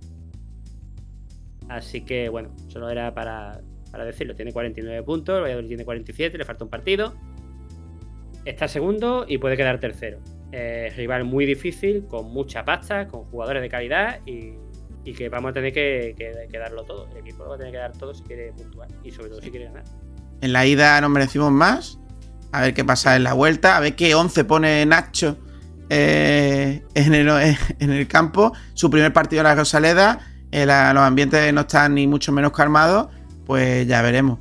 Así que bueno, solo era para, para decirlo. Tiene 49 puntos, el Valladolid tiene 47, le falta un partido. Está segundo y puede quedar tercero. Eh, rival muy difícil, con mucha pasta, con jugadores de calidad y, y que vamos a tener que, que- que darlo todo. El equipo lo va a tener que dar todo si quiere puntuar y sobre todo si quiere ganar. En la ida nos merecimos más. A ver qué pasa en la vuelta. A ver qué 11 pone Nacho eh, en, el, en el campo. Su primer partido en la Rosaleda. eh, la- los ambientes no están ni mucho menos calmados. Pues ya veremos.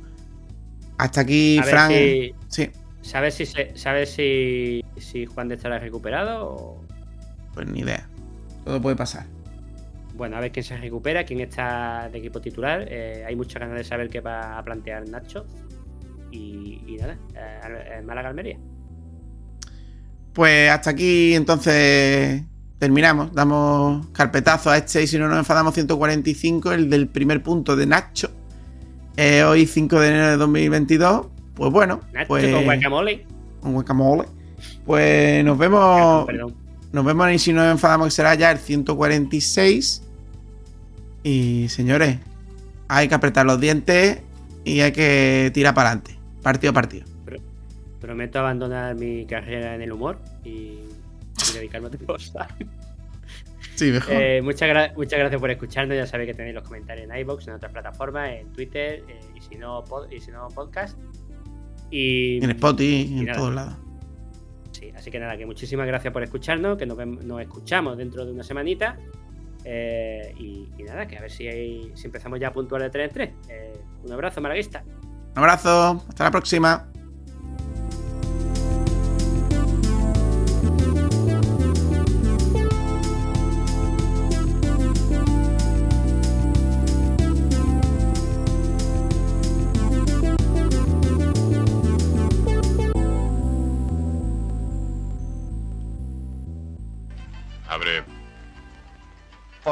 Hasta aquí, Fran. si- Sí, ¿Sabes si se- sabes si, si Juan de estará recuperado? O... pues ni idea. Todo puede pasar. Bueno, a ver quién se recupera, quién está de equipo titular. Eh, hay muchas ganas de saber qué va a plantear Nacho. Y, y nada, eh, eh, Málaga Almería. Pues hasta aquí entonces terminamos. Damos carpetazo a este y si no nos enfadamos 145, el del primer punto de Nacho. Eh, hoy 5 de enero de 2022. Pues bueno, Nacho pues, con guacamole. con guacamole. Pues nos vemos. Perdón. Nos vemos y si nos enfadamos que será ya el 146. Y señores, hay que apretar los dientes y hay que tirar para adelante. Partido a partido. Prometo abandonar mi carrera en el humor y, y dedicarme a otra cosa. Sí, mejor. Eh, muchas, gra- muchas gracias por escucharnos. Ya sabéis que tenéis los comentarios en iBox, en otras plataformas, en Twitter eh, y, si no, pod- y si no, podcast. Y, en Spotify, y en nada. todos lados. Sí, así que nada, que muchísimas gracias por escucharnos, que nos, nos escuchamos dentro de una semanita. eh, y, y nada, que a ver si, hay- si empezamos ya a puntuar de 3 en 3. Eh, un abrazo, malaguista. Un abrazo, hasta la próxima.